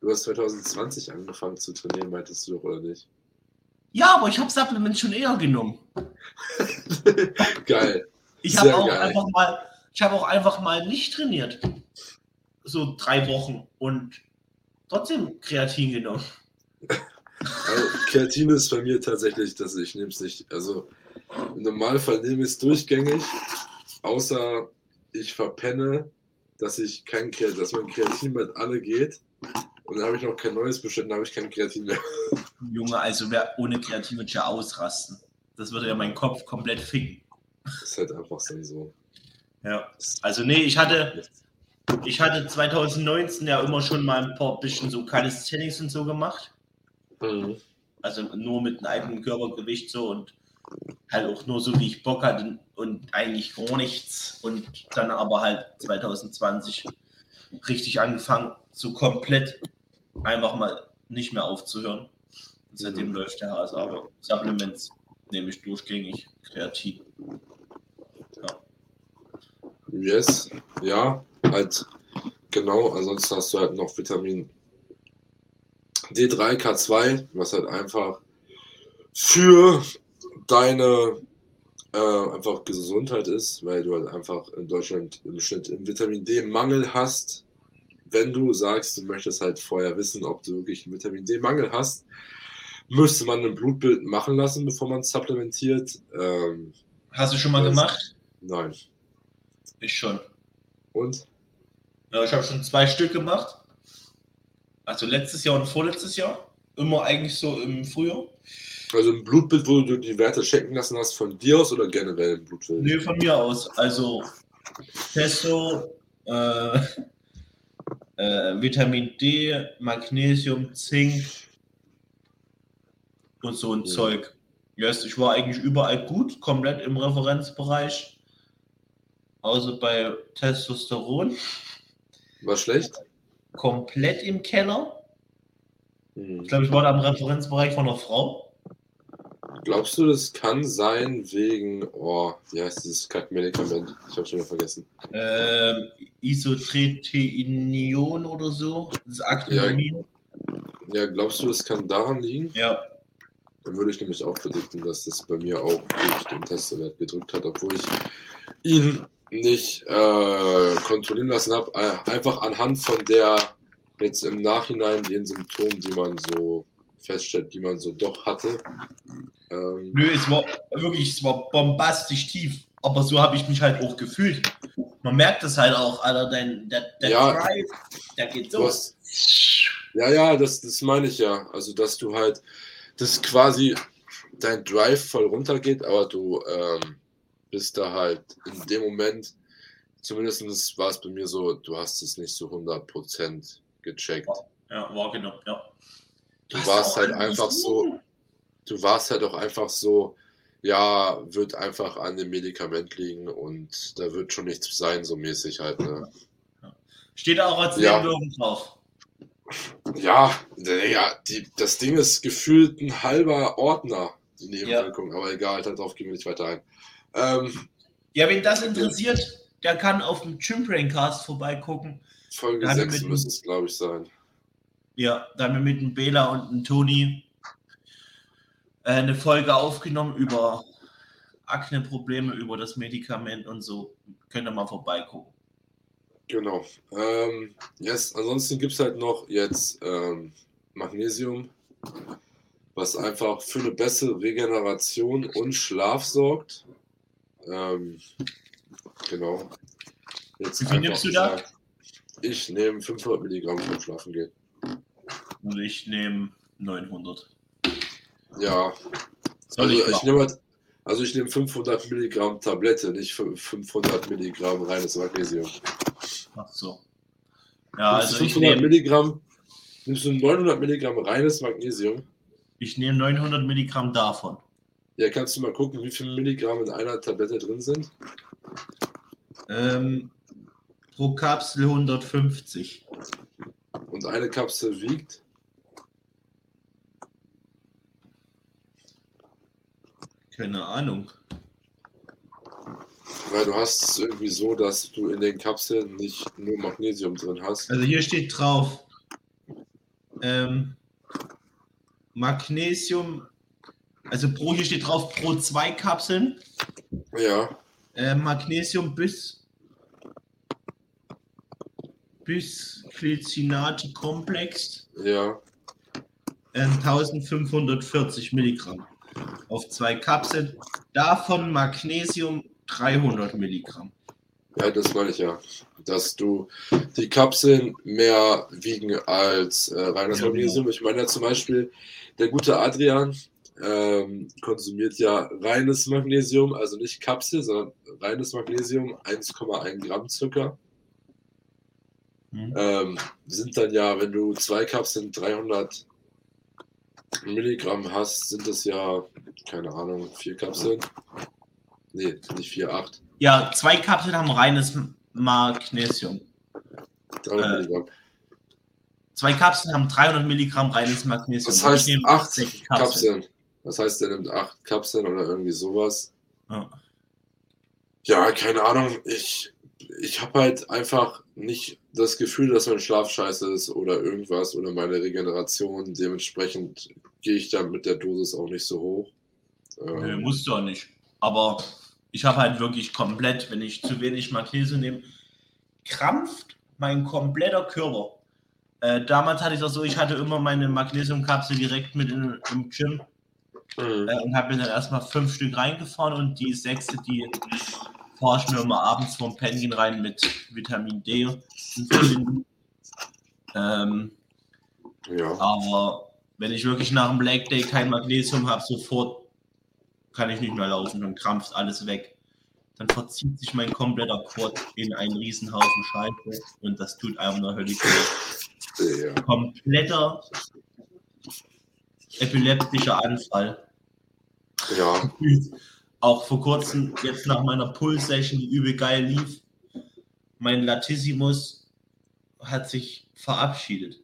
Du hast 2020 angefangen zu trainieren, meintest du doch, oder nicht? Ja, aber ich habe Supplements schon eher genommen. *laughs* geil. Ich habe auch einfach mal, ich habe auch einfach mal nicht trainiert. So drei Wochen und trotzdem Kreatin genommen. Also, Kreatin ist bei mir tatsächlich, dass ich nehme es nicht. Also im Normalfall nehme ich es durchgängig, außer ich verpenne, dass ich kein Kreatin, dass mein Kreatin mit alle geht. Und dann habe ich noch kein neues bestellt, dann habe ich kein Kreatin mehr. Junge, also wer ohne Kreatin wird ja ausrasten. Das würde ja meinen Kopf komplett ficken. Das ist halt einfach so. Ja. Also nee, ich hatte, ich hatte 2019 ja immer schon mal ein paar bisschen so Calisthenics und so gemacht. Mhm. Also nur mit einem eigenen Körpergewicht so und halt auch nur so, wie ich Bock hatte und eigentlich gar nichts. Und dann aber halt 2020 richtig angefangen, so komplett einfach mal nicht mehr aufzuhören. Und seitdem mhm. läuft der Hase. Aber Supplements nehme ich durchgängig kreativ. Ja. Yes, ja, halt genau. Ansonsten hast du halt noch Vitamin D3, K2, was halt einfach für deine äh, einfach Gesundheit ist, weil du halt einfach in Deutschland im Schnitt im Vitamin D-Mangel hast. Wenn du sagst, du möchtest halt vorher wissen, ob du wirklich einen Vitamin D-Mangel hast, müsste man ein Blutbild machen lassen, bevor man supplementiert. Ähm, Hast du schon mal gemacht? Nein. Ich schon. Und? Ja, ich habe schon zwei Stück gemacht. Also letztes Jahr und vorletztes Jahr. Immer eigentlich so im Frühjahr. Also ein Blutbild, wo du die Werte checken lassen hast, von dir aus oder generell ein Blutbild? Nee, von mir aus. Also Testo, äh, *laughs* äh, Vitamin D, Magnesium, Zink und so ein ja. Zeug. Yes, ich war eigentlich überall gut, komplett im Referenzbereich. Außer bei Testosteron. War schlecht? Komplett im Keller. Hm. Ich glaube, ich war da im Referenzbereich von einer Frau. Glaubst du, das kann sein wegen, oh, wie heißt dieses Kackmedikament? Ich habe schon wieder vergessen. Ähm, Isotretinion oder so? Das Actinomin. Ja, ja, glaubst du, das kann daran liegen? Ja. Dann würde ich nämlich auch predikten, dass das bei mir auch durch den Testwert gedrückt hat, obwohl ich ihn nicht äh, kontrollieren lassen habe. Äh, einfach anhand von der jetzt im Nachhinein den Symptomen, die man so feststellt, die man so doch hatte. Ähm, Nö, es war wirklich, es war bombastisch tief. Aber so habe ich mich halt auch gefühlt. Man merkt es halt auch, Alter, dein, der, der ja, Drive, der geht so. Hast, ja, ja, das, das meine ich ja. Also, dass du halt, dass quasi dein Drive voll runtergeht, aber du ähm, bist da halt in dem Moment, zumindest war es bei mir so, du hast es nicht so 100% gecheckt. Ja, wahrgenommen, ja. Du warst halt einfach so, du warst halt auch einfach so, ja, wird einfach an dem Medikament liegen und da wird schon nichts sein, so mäßig halt. Ne? Steht auch als ja. Nebenwirkung drauf. Ja, ja die, das Ding ist gefühlt ein halber Ordner, die Nebenwirkung, ja. aber egal, darauf gehen wir nicht weiter ein. Ähm, ja, wenn das interessiert, der kann auf dem Chimbraincast vorbeigucken. Folge 6 müsste es, glaube ich, sein. Ja, da haben wir mit dem Bela und dem Toni äh, eine Folge aufgenommen über Akne-Probleme, über das Medikament und so. Könnt ihr mal vorbeigucken. Genau. Ähm, yes. Ansonsten gibt es halt noch jetzt ähm, Magnesium, was einfach für eine bessere Regeneration und Schlaf sorgt. Ähm, genau. Jetzt Wie viel nimmst du da? Ich nehme 500 Milligramm vom Schlafen gehen. Und ich nehme 900. Ja. Soll also ich, ich nehme halt, also ich nehme 500 Milligramm Tablette, nicht 500 Milligramm reines Magnesium. Ach so. Ja, also 500 ich nehm, Milligramm, nimmst du 900 Milligramm reines Magnesium? Ich nehme 900 Milligramm davon. Ja, kannst du mal gucken, wie viele Milligramm in einer Tablette drin sind? Ähm, pro Kapsel 150. Und eine Kapsel wiegt? Keine Ahnung. Weil du hast es irgendwie so, dass du in den Kapseln nicht nur Magnesium drin hast. Also hier steht drauf, ähm, Magnesium Also pro hier steht drauf pro zwei Kapseln. Ja. Äh, Magnesium bis bis Glycinati-Komplex. Ja. Äh, 1540 Milligramm auf zwei Kapseln. Davon Magnesium 300 Milligramm. Ja, das meine ich ja. Dass du die Kapseln mehr wiegen als äh, reines Ja, Magnesium. Ich meine ja zum Beispiel, der gute Adrian ähm, konsumiert ja reines Magnesium, also nicht Kapsel, sondern reines Magnesium, 1,1 Gramm Zucker. Hm. Ähm, sind dann ja, wenn du zwei Kapseln 300 Milligramm hast, sind das ja, keine Ahnung, vier Kapseln. Nee, nicht vier, acht. Ja, zwei Kapseln haben reines Magnesium. 300 Äh, Milligramm. Zwei Kapseln haben 300 Milligramm reines Magnesium. Das heißt nehme acht sechs Kapseln. Das heißt, er nimmt acht Kapseln oder irgendwie sowas. Ja. Ja, keine Ahnung. Ich, ich habe halt einfach nicht das Gefühl, dass mein Schlaf scheiße ist oder irgendwas oder meine Regeneration. Dementsprechend gehe ich dann mit der Dosis auch nicht so hoch. Nö, Ähm, musst du auch nicht. Aber ich habe halt wirklich komplett, wenn ich zu wenig Magnesium nehme, krampft mein kompletter Körper. Äh, damals hatte ich das so, ich hatte immer meine Magnesiumkapsel direkt mit in, im Gym mhm. äh, und habe mir dann erstmal fünf Stück reingefahren und die sechste, die fahre ich mir immer abends vorm Pennen rein mit Vitamin D. Ähm, ja. aber wenn ich wirklich nach dem Leg Day kein Magnesium habe, sofort kann ich nicht mehr laufen, dann krampft alles weg. Dann verzieht sich mein kompletter Quad in einen Riesenhaufen Scheiße und das tut einem nur höllisch weh. ja. Kompletter epileptischer Anfall. Ja. Auch vor kurzem, jetzt nach meiner Pull-Session, die übel geil lief, mein Latissimus hat sich verabschiedet.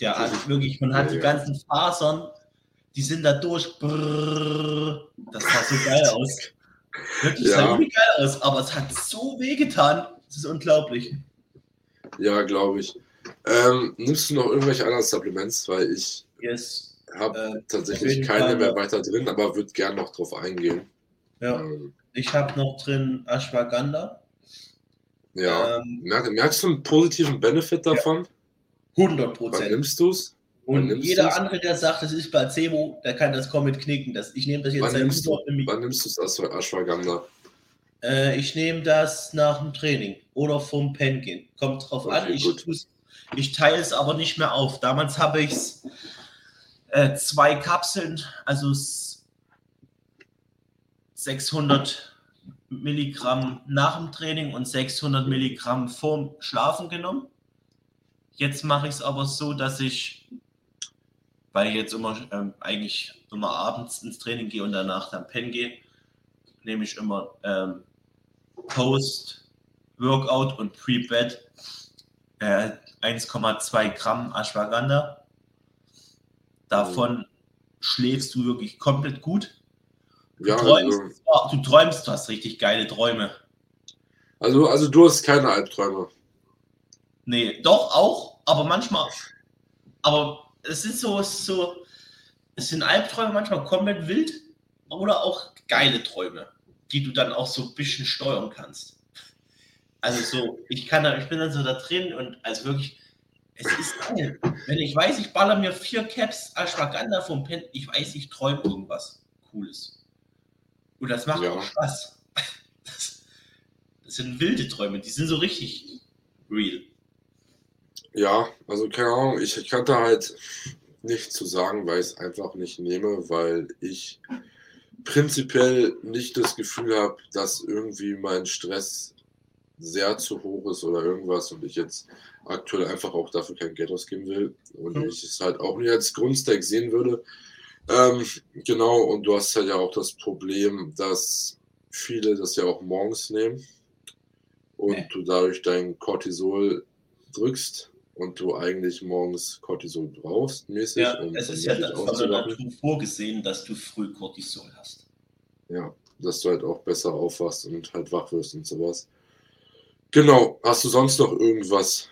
Der hat wirklich, man hat die Ja. ganzen Fasern, die sind da durch. Brrrr. Das sah so geil aus. Wirklich, Ja. sah geil aus, aber es hat so weh getan. Das ist unglaublich. Ja, glaube ich. Ähm, nimmst du noch irgendwelche anderen Supplements? Weil ich Yes. Habe Äh, tatsächlich keine Fall mehr weiter drin, aber würde gern noch drauf eingehen. Ja. Ähm, Ich habe noch drin Ashwagandha. ja. Ähm, Merk, merkst du einen positiven Benefit davon? 100 Wann Prozent. nimmst du es? Und jeder du's? andere, der sagt, das ist Placebo, der kann das komplett knicken. Das, ich nehme das jetzt Wann nimmst, du, wann nimmst du es als Ashwagandha? Äh, ich nehme das nach dem Training oder vom Pen gehen. Kommt drauf Okay, an. Ich, ich teile es aber nicht mehr auf. Damals habe ich es äh, zwei Kapseln, also s- 600 Milligramm nach dem Training und 600 Milligramm vorm Schlafen genommen. Jetzt mache ich es aber so, dass ich, weil ich jetzt immer ähm, eigentlich immer abends ins Training gehe und danach dann pennen gehe, nehme ich immer ähm, Post, Workout und Pre-Bed äh, 1,2 Gramm Ashwagandha. Davon schläfst du wirklich komplett gut. Du, Ja, träumst, also, oh, du träumst, du hast richtig geile Träume. also, also du hast keine Albträume. Nee, doch auch, aber manchmal. Aber es ist so, es ist so, es sind Albträume manchmal komplett wild oder auch geile Träume, die du dann auch so ein bisschen steuern kannst. Also so, ich kann da, ich bin dann so da drin und also wirklich, es ist geil. Wenn ich weiß, ich baller mir vier Caps Ashwagandha vom Pen, ich weiß, ich träume irgendwas Cooles. Und das macht Ja. auch Spaß. *laughs* Das, das sind wilde Träume, die sind so richtig real. Ja, also keine Ahnung, ich kann da halt nicht zu sagen, weil ich es einfach nicht nehme, weil ich prinzipiell nicht das Gefühl habe, dass irgendwie mein Stress sehr zu hoch ist oder irgendwas und ich jetzt aktuell einfach auch dafür kein Geld ausgeben will und Mhm. ich es halt auch nicht als Grundstack sehen würde. Ähm, genau, und du hast halt ja auch das Problem, dass viele das ja auch morgens nehmen und Nee. du dadurch dein Cortisol drückst und du eigentlich morgens Cortisol brauchst, mäßig. Ja, um es ist ja von der. Natur vorgesehen, dass du früh Cortisol hast. Ja, dass du halt auch besser aufwachst und halt wach wirst und sowas. Genau, hast du sonst noch irgendwas?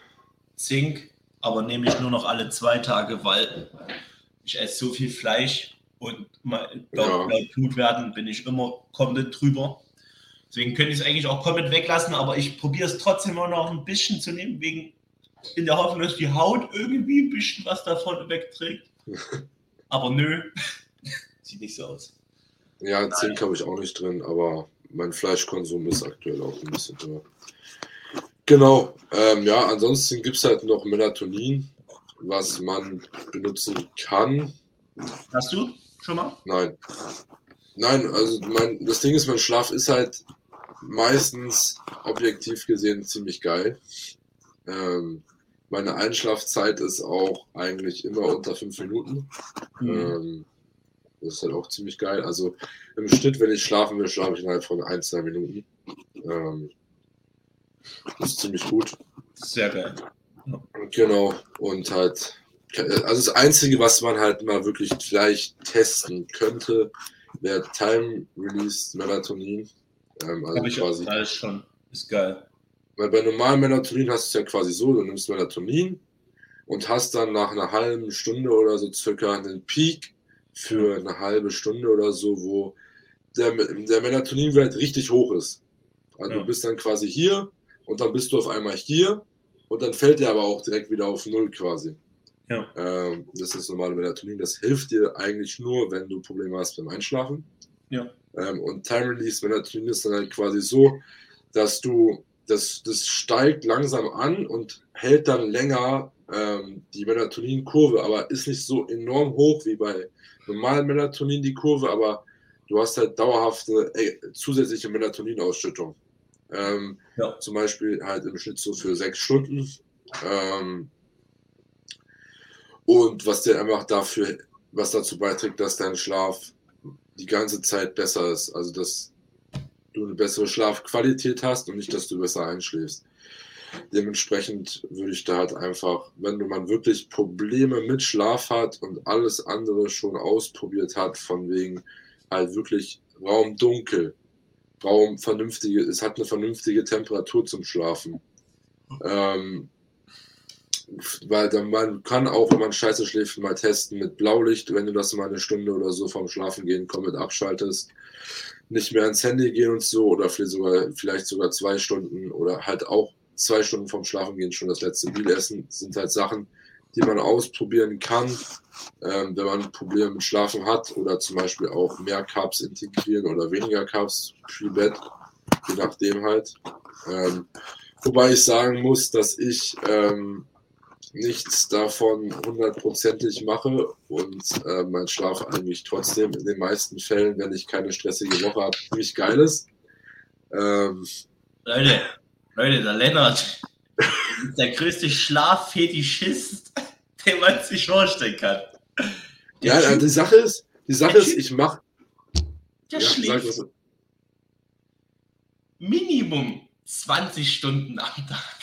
Zink, aber nehme ich nur noch alle zwei Tage, weil ich esse so viel Fleisch Und mal ja. Blut werden, bin ich immer komplett drüber. Deswegen könnte ich es eigentlich auch komplett weglassen, aber ich probiere es trotzdem immer noch ein bisschen zu nehmen, wegen in der Hoffnung, dass die Haut irgendwie ein bisschen was davon wegträgt. *laughs* aber nö, *laughs* sieht nicht so aus. Ja, Zink habe ich auch nicht drin, aber mein Fleischkonsum ist aktuell auch ein bisschen höher. Genau, ähm, ja, ansonsten gibt es halt noch Melatonin, was man benutzen kann. Hast du schon mal? Nein. Nein, also mein, das Ding ist, mein Schlaf ist halt meistens objektiv gesehen ziemlich geil. Ähm, meine Einschlafzeit ist auch eigentlich immer unter fünf Minuten. Mhm. Ähm, das ist halt auch ziemlich geil. Also im Schnitt, wenn ich schlafen will, schlafe ich innerhalb von ein, zwei Minuten. Ähm, das ist ziemlich gut. Sehr geil. Genau. Und halt, also das Einzige, was man halt mal wirklich vielleicht testen könnte, wäre Time Release Melatonin. Ähm, also Habe ich quasi, alles schon. Ist geil. Weil bei normalem Melatonin hast du es ja quasi so, du nimmst Melatonin und hast dann nach einer halben Stunde oder so circa einen Peak für eine halbe Stunde oder so, wo der, der Melatoninwert richtig hoch ist. Also ja. du bist dann quasi hier und dann bist du auf einmal hier und dann fällt der aber auch direkt wieder auf Null quasi. Ja. Ähm, das ist normale Melatonin. Das hilft dir eigentlich nur, wenn du Probleme hast beim Einschlafen. Ja. Ähm, und Time Release Melatonin ist dann halt quasi so, dass du das, das steigt langsam an und hält dann länger ähm, die Melatonin-Kurve, aber ist nicht so enorm hoch wie bei normalen Melatonin die Kurve, aber du hast halt dauerhafte äh, zusätzliche Melatoninausschüttung. Ähm, ja. Zum Beispiel halt im Schnitt so für sechs Stunden. Ähm, und was dir einfach dafür, was dazu beiträgt, dass dein Schlaf die ganze Zeit besser ist. Also dass du eine bessere Schlafqualität hast und nicht, dass du besser einschläfst. Dementsprechend würde ich da halt einfach, wenn du man wirklich Probleme mit Schlaf hat und alles andere schon ausprobiert hat, von wegen halt wirklich Raum Raum vernünftige, es hat eine vernünftige Temperatur zum Schlafen. Ähm, weil dann, man kann auch, wenn man scheiße schläft, mal testen mit Blaulicht, wenn du das mal eine Stunde oder so vorm Schlafen gehen komplett abschaltest, nicht mehr ans Handy gehen und so, oder vielleicht sogar, vielleicht sogar zwei Stunden oder halt auch zwei Stunden vorm Schlafen gehen schon das letzte Meal essen, sind halt Sachen, die man ausprobieren kann, ähm, wenn man Probleme mit Schlafen hat oder zum Beispiel auch mehr Carbs integrieren oder weniger Carbs pre-Bett, je nachdem halt. Ähm, wobei ich sagen muss, dass ich ähm, nichts davon hundertprozentig mache und äh, mein Schlaf eigentlich trotzdem in den meisten Fällen, wenn ich keine stressige Woche habe, ziemlich geil ist. Ähm, Leute, Leute, der Lennart der größte Schlaffetischist, den man sich vorstellen kann. Der ja, typ, die Sache ist, die Sache ist, ich mache. Der ja, schläft Minimum 20 Stunden am Tag.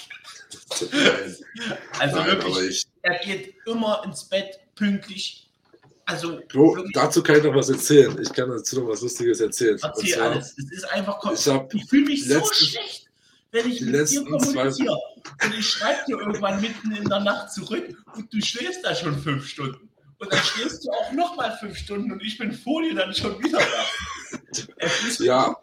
Nein. *laughs* Also Nein, wirklich, er geht immer ins Bett pünktlich. Also Bro, dazu kann ich noch was erzählen. Ich kann dazu noch was Lustiges erzählen. Erzähl zwar, alles. Es ist einfach ich, ich fühle mich so schlecht, wenn ich mit dir kommuniziere. Und ich schreibe dir irgendwann mitten in der Nacht zurück und du schläfst da schon fünf Stunden. Und dann schläfst du auch nochmal fünf Stunden und ich bin vor dir dann schon wieder da. ja,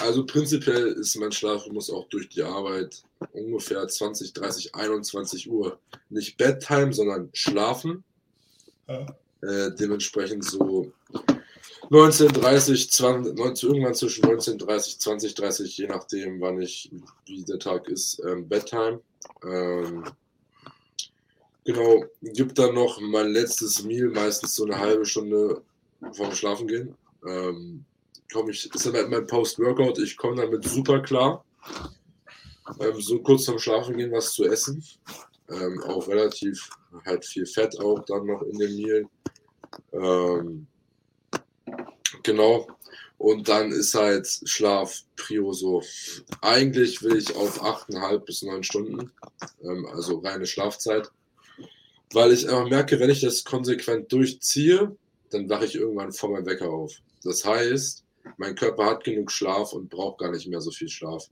also prinzipiell ist mein Schlafrhythmus auch durch die Arbeit ungefähr 20, 30, 21 Uhr. Nicht Bedtime, sondern Schlafen. Ja. Äh, dementsprechend so 19.30, 20, 19, irgendwann zwischen 19.30, 20, 30, je nachdem, wann ich, wie der Tag ist, ähm, Bedtime. Ähm, genau, gibt dann noch mein letztes Meal, meistens so eine halbe Stunde vorm Schlafen gehen. Ähm, komm ich, ist dann halt mein Post-Workout, ich komme damit super klar. Ähm, so kurz vorm Schlafen gehen was zu essen. Ähm, auch relativ halt viel Fett auch dann noch in dem Meal. Ähm, genau. Und dann ist halt Schlaf Prio so. Eigentlich will ich auf 8,5 bis 9 Stunden, ähm, also reine Schlafzeit. Weil ich einfach merke, wenn ich das konsequent durchziehe, dann wache ich irgendwann vor meinem Wecker auf. Das heißt, mein Körper hat genug Schlaf und braucht gar nicht mehr so viel Schlaf.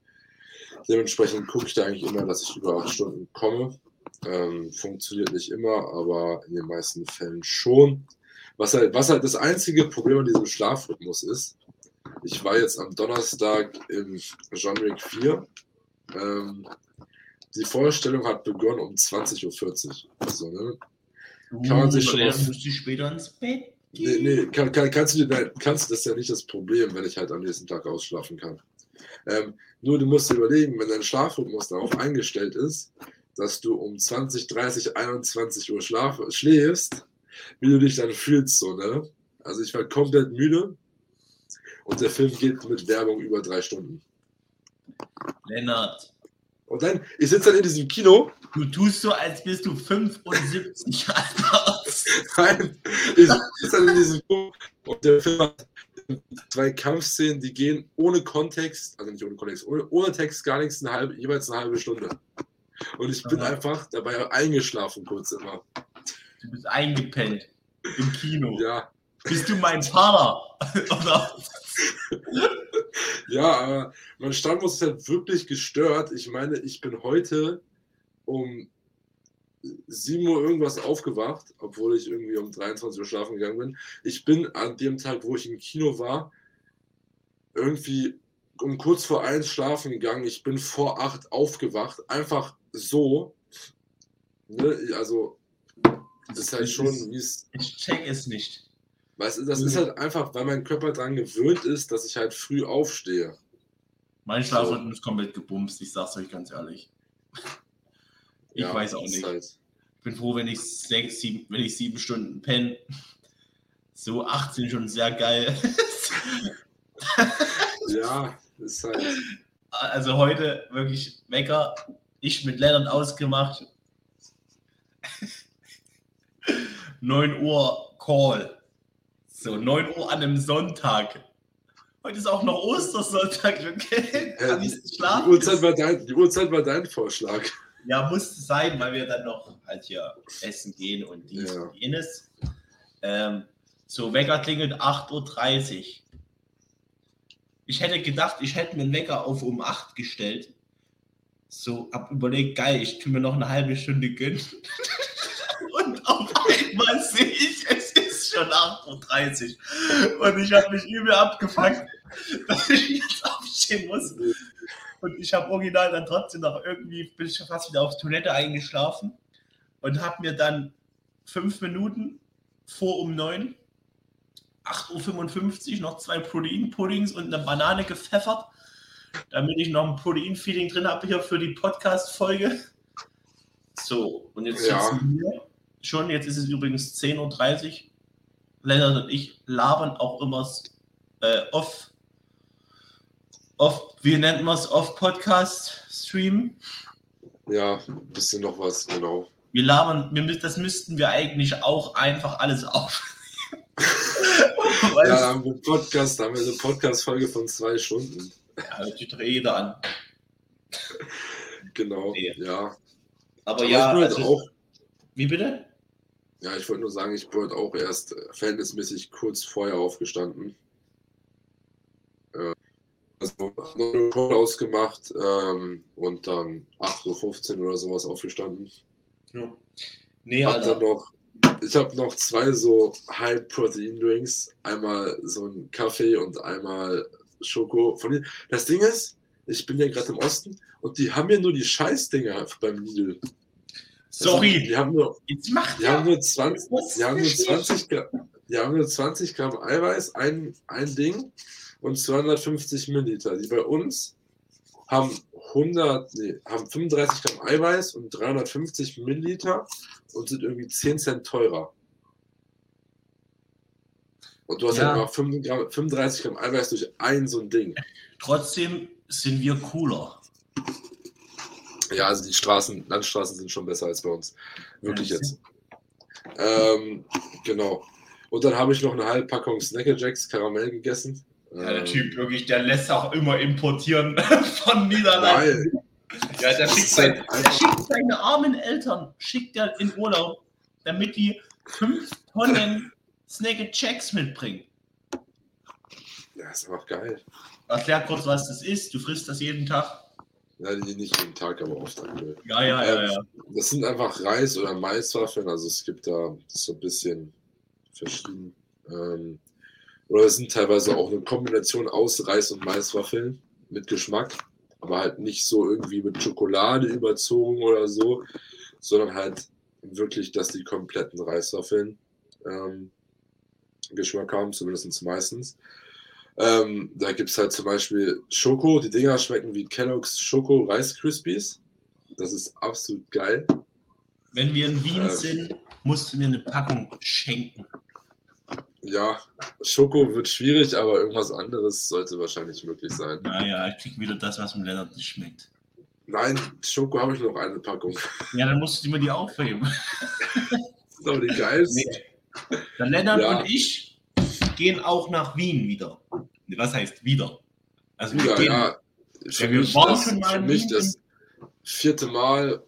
Dementsprechend gucke ich da eigentlich immer, dass ich über 8 Stunden komme. Ähm, funktioniert nicht immer, aber in den meisten Fällen schon. Was halt, was halt das einzige Problem an diesem Schlafrhythmus ist, ich war jetzt am Donnerstag im Wick 4. Ähm, die Vorstellung hat begonnen um 20.40 Uhr. Also, ne? Kann man sich Uh, schon auf- musst du später ins Bett Nee, nee kann, kann, kannst du dir kannst, das ist ja nicht das Problem, wenn ich halt am nächsten Tag ausschlafen kann. Ähm, nur du musst dir überlegen, wenn dein Schlafrhythmus darauf eingestellt ist, dass du um 20, 30, 21 Uhr schlaf, schläfst, wie du dich dann fühlst, so, ne? Also ich war komplett müde und der Film geht mit Werbung über drei Stunden. Lennart, Und dann, ich sitze dann in diesem Kino, du tust so, als bist du 75 *laughs* Jahre. Nein, ich sitze dann in diesem Kino und der Film hat zwei Kampfszenen, die gehen ohne Kontext, also nicht ohne Kontext, ohne, ohne Text gar nichts, eine halbe, jeweils eine halbe Stunde. Und ich bin Aha. einfach dabei eingeschlafen kurz immer. Du bist eingepennt im Kino. Ja, Bist du mein Vater? *laughs* Ja, aber mein Standmus ist halt wirklich gestört. Ich meine, ich bin heute um 7 Uhr irgendwas aufgewacht, obwohl ich irgendwie um 23 Uhr schlafen gegangen bin. Ich bin an dem Tag, wo ich im Kino war, irgendwie um kurz vor eins schlafen gegangen. Ich bin vor acht aufgewacht. Einfach so. Ne? Also, das ist halt schon, wie es Ich check es nicht. Weißt du, das ist halt einfach, weil mein Körper daran gewöhnt ist, dass ich halt früh aufstehe. Mein Schlafrhythmus ist komplett gebumst, ich sag's euch ganz ehrlich. Ich Ja, weiß auch nicht. Halt, Ich bin froh, wenn ich sechs, sieben, wenn ich sieben Stunden penne. So 18 schon sehr geil. *laughs* ja, ist halt. Also heute wirklich Wecker. Ich mit Lennart ausgemacht. 9 Uhr Call. So, 9 Uhr an einem Sonntag. Heute ist auch noch Ostersonntag. Okay? Äh, die? Uhrzeit war dein, die Uhrzeit war dein Vorschlag. Ja, musste sein, weil wir dann noch halt hier essen gehen und dies Ja. und jenes. Ähm, so, Wecker klingelt 8.30 Uhr. Ich hätte gedacht, ich hätte mir einen Wecker auf um 8 gestellt. So, hab überlegt, geil, ich tue mir noch eine halbe Stunde gönnen. *laughs* und auf einmal sehe ich, es ist schon 8.30 Uhr. Und ich habe mich übel abgefuckt, dass ich jetzt aufstehen muss. Und ich habe original dann trotzdem noch irgendwie, bin ich fast wieder auf Toilette eingeschlafen und habe mir dann fünf Minuten vor um neun, 8.55 Uhr, noch zwei Protein-Puddings und eine Banane gepfeffert, damit ich noch ein Protein-Feeding drin habe hier für die Podcast-Folge. So, und jetzt Ja. sitzen wir schon, jetzt ist es übrigens 10.30 Uhr. Lennart und ich labern auch immer äh, off off, wie nennt man es, Off-Podcast-Stream. Ja, ein bisschen noch was, genau. Wir labern, wir, das müssten wir eigentlich auch einfach alles auf. Ja, es- haben wir Podcast, da haben wir eine Podcast-Folge von zwei Stunden. ja, hört sich doch jeder an. Genau, Nee. ja. Aber Aber ja, also, auch, wie bitte? Ja, ich wollte nur sagen, ich bin heute auch erst äh, verhältnismäßig kurz vorher aufgestanden. Äh, Also eine Call ausgemacht ähm, und dann 8.15 Uhr oder sowas aufgestanden. Nee, Hab Alter. noch, ich habe noch zwei so High-Protein-Drinks. Einmal so ein Kaffee und einmal Schoko. Von das Ding ist, ich bin ja gerade im Osten und die haben ja nur die Scheißdinger beim Lidl. Sorry, Die haben nur, jetzt macht ja. haben nur 20, Was die haben nur verstehe ich 20, Gramm, die haben nur 20 Gramm Eiweiß, ein, ein Ding und 250 Milliliter. Die bei uns haben 100, nee, haben 35 Gramm Eiweiß und 350 Milliliter und sind irgendwie 10 Cent teurer. Und du hast Ja. halt einfach 5 Gramm, 35 Gramm Eiweiß durch ein so ein Ding. Trotzdem sind wir cooler. Ja, also die Straßen, Landstraßen sind schon besser als bei uns. Wirklich Ja, jetzt. Ähm, genau. Und dann habe ich noch eine halbe Packung Snacker Jacks Karamell gegessen. Ja, der Ähm, Typ wirklich, der lässt auch immer importieren *laughs* von Niederlanden. Ja, der schickt, sein, halt der schickt seine armen Eltern, schickt er in Urlaub, damit die fünf Tonnen *laughs* Snake Jacks mitbringen. Ja, ist einfach geil. Erklär kurz, was das ist. Du frisst das jeden Tag. Die nicht jeden Tag, aber oft aktuell. Ja, ja, ja, ja. Das sind einfach Reis- oder Maiswaffeln. Also es gibt da so ein bisschen verschieden. Ähm, oder es sind teilweise auch eine Kombination aus Reis und Maiswaffeln mit Geschmack, aber halt nicht so irgendwie mit Schokolade überzogen oder so, sondern halt wirklich, dass die kompletten Reiswaffeln ähm, Geschmack haben, zumindest meistens. Ähm, da gibt es halt zum Beispiel Schoko. Die Dinger schmecken wie Kellogg's Schoko Rice Krispies. Das ist absolut geil. Wenn wir in Wien ähm, sind, musst du mir eine Packung schenken. Ja, Schoko wird schwierig, aber irgendwas anderes sollte wahrscheinlich möglich sein. Naja, ich krieg wieder das, was dem Lennart nicht schmeckt. Nein, Schoko habe ich noch eine Packung. *laughs* Ja, dann musst du mir die aufheben. das ist aber die geilste. Nee. Der Lennart ja. und ich gehen auch nach Wien wieder. Was heißt wieder? Also wir ja, gehen, ja. Für, ja, wir mich, das, für mich das vierte Mal.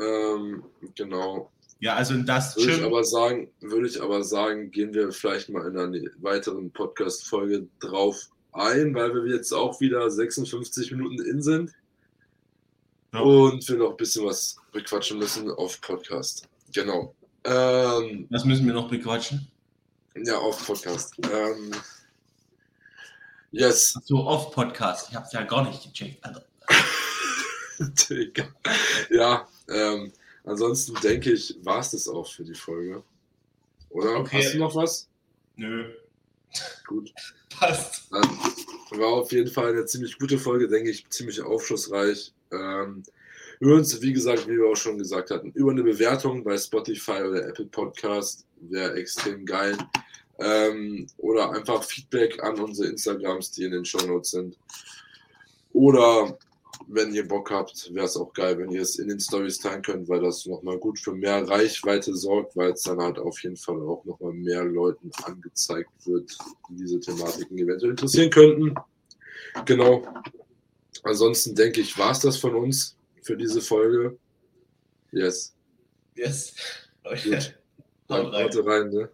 Ähm, genau. Ja, also in das würde ich aber sagen, würde ich aber sagen, gehen wir vielleicht mal in einer weiteren Podcast-Folge drauf ein, weil wir jetzt auch wieder 56 Minuten in sind. Ja. Und wir noch ein bisschen was bequatschen müssen auf Podcast. Genau. Ähm, was müssen wir noch bequatschen? Ja, auf Podcast. Ähm, yes. So, auf Podcast. Ich habe es ja gar nicht gecheckt, *laughs* Alter. ja, ähm, ansonsten denke ich, war es das auch für die Folge. Oder? Okay. Hast du noch was? Nö. Gut. *laughs* Passt. Dann war auf jeden Fall eine ziemlich gute Folge, denke ich, ziemlich aufschlussreich. Ähm, wir uns, wie gesagt, wie wir auch schon gesagt hatten, über eine Bewertung bei Spotify oder Apple Podcast wäre extrem geil. Ähm, oder einfach Feedback an unsere Instagrams, die in den Show Notes sind. Oder wenn ihr Bock habt, wäre es auch geil, wenn ihr es in den Stories teilen könnt, weil das nochmal gut für mehr Reichweite sorgt, weil es dann halt auf jeden Fall auch nochmal mehr Leuten angezeigt wird, die diese Thematiken eventuell interessieren könnten. Genau. Ansonsten denke ich, war es das von uns für diese Folge. Yes. Yes. Gut. *laughs* Haut rein. rein ne?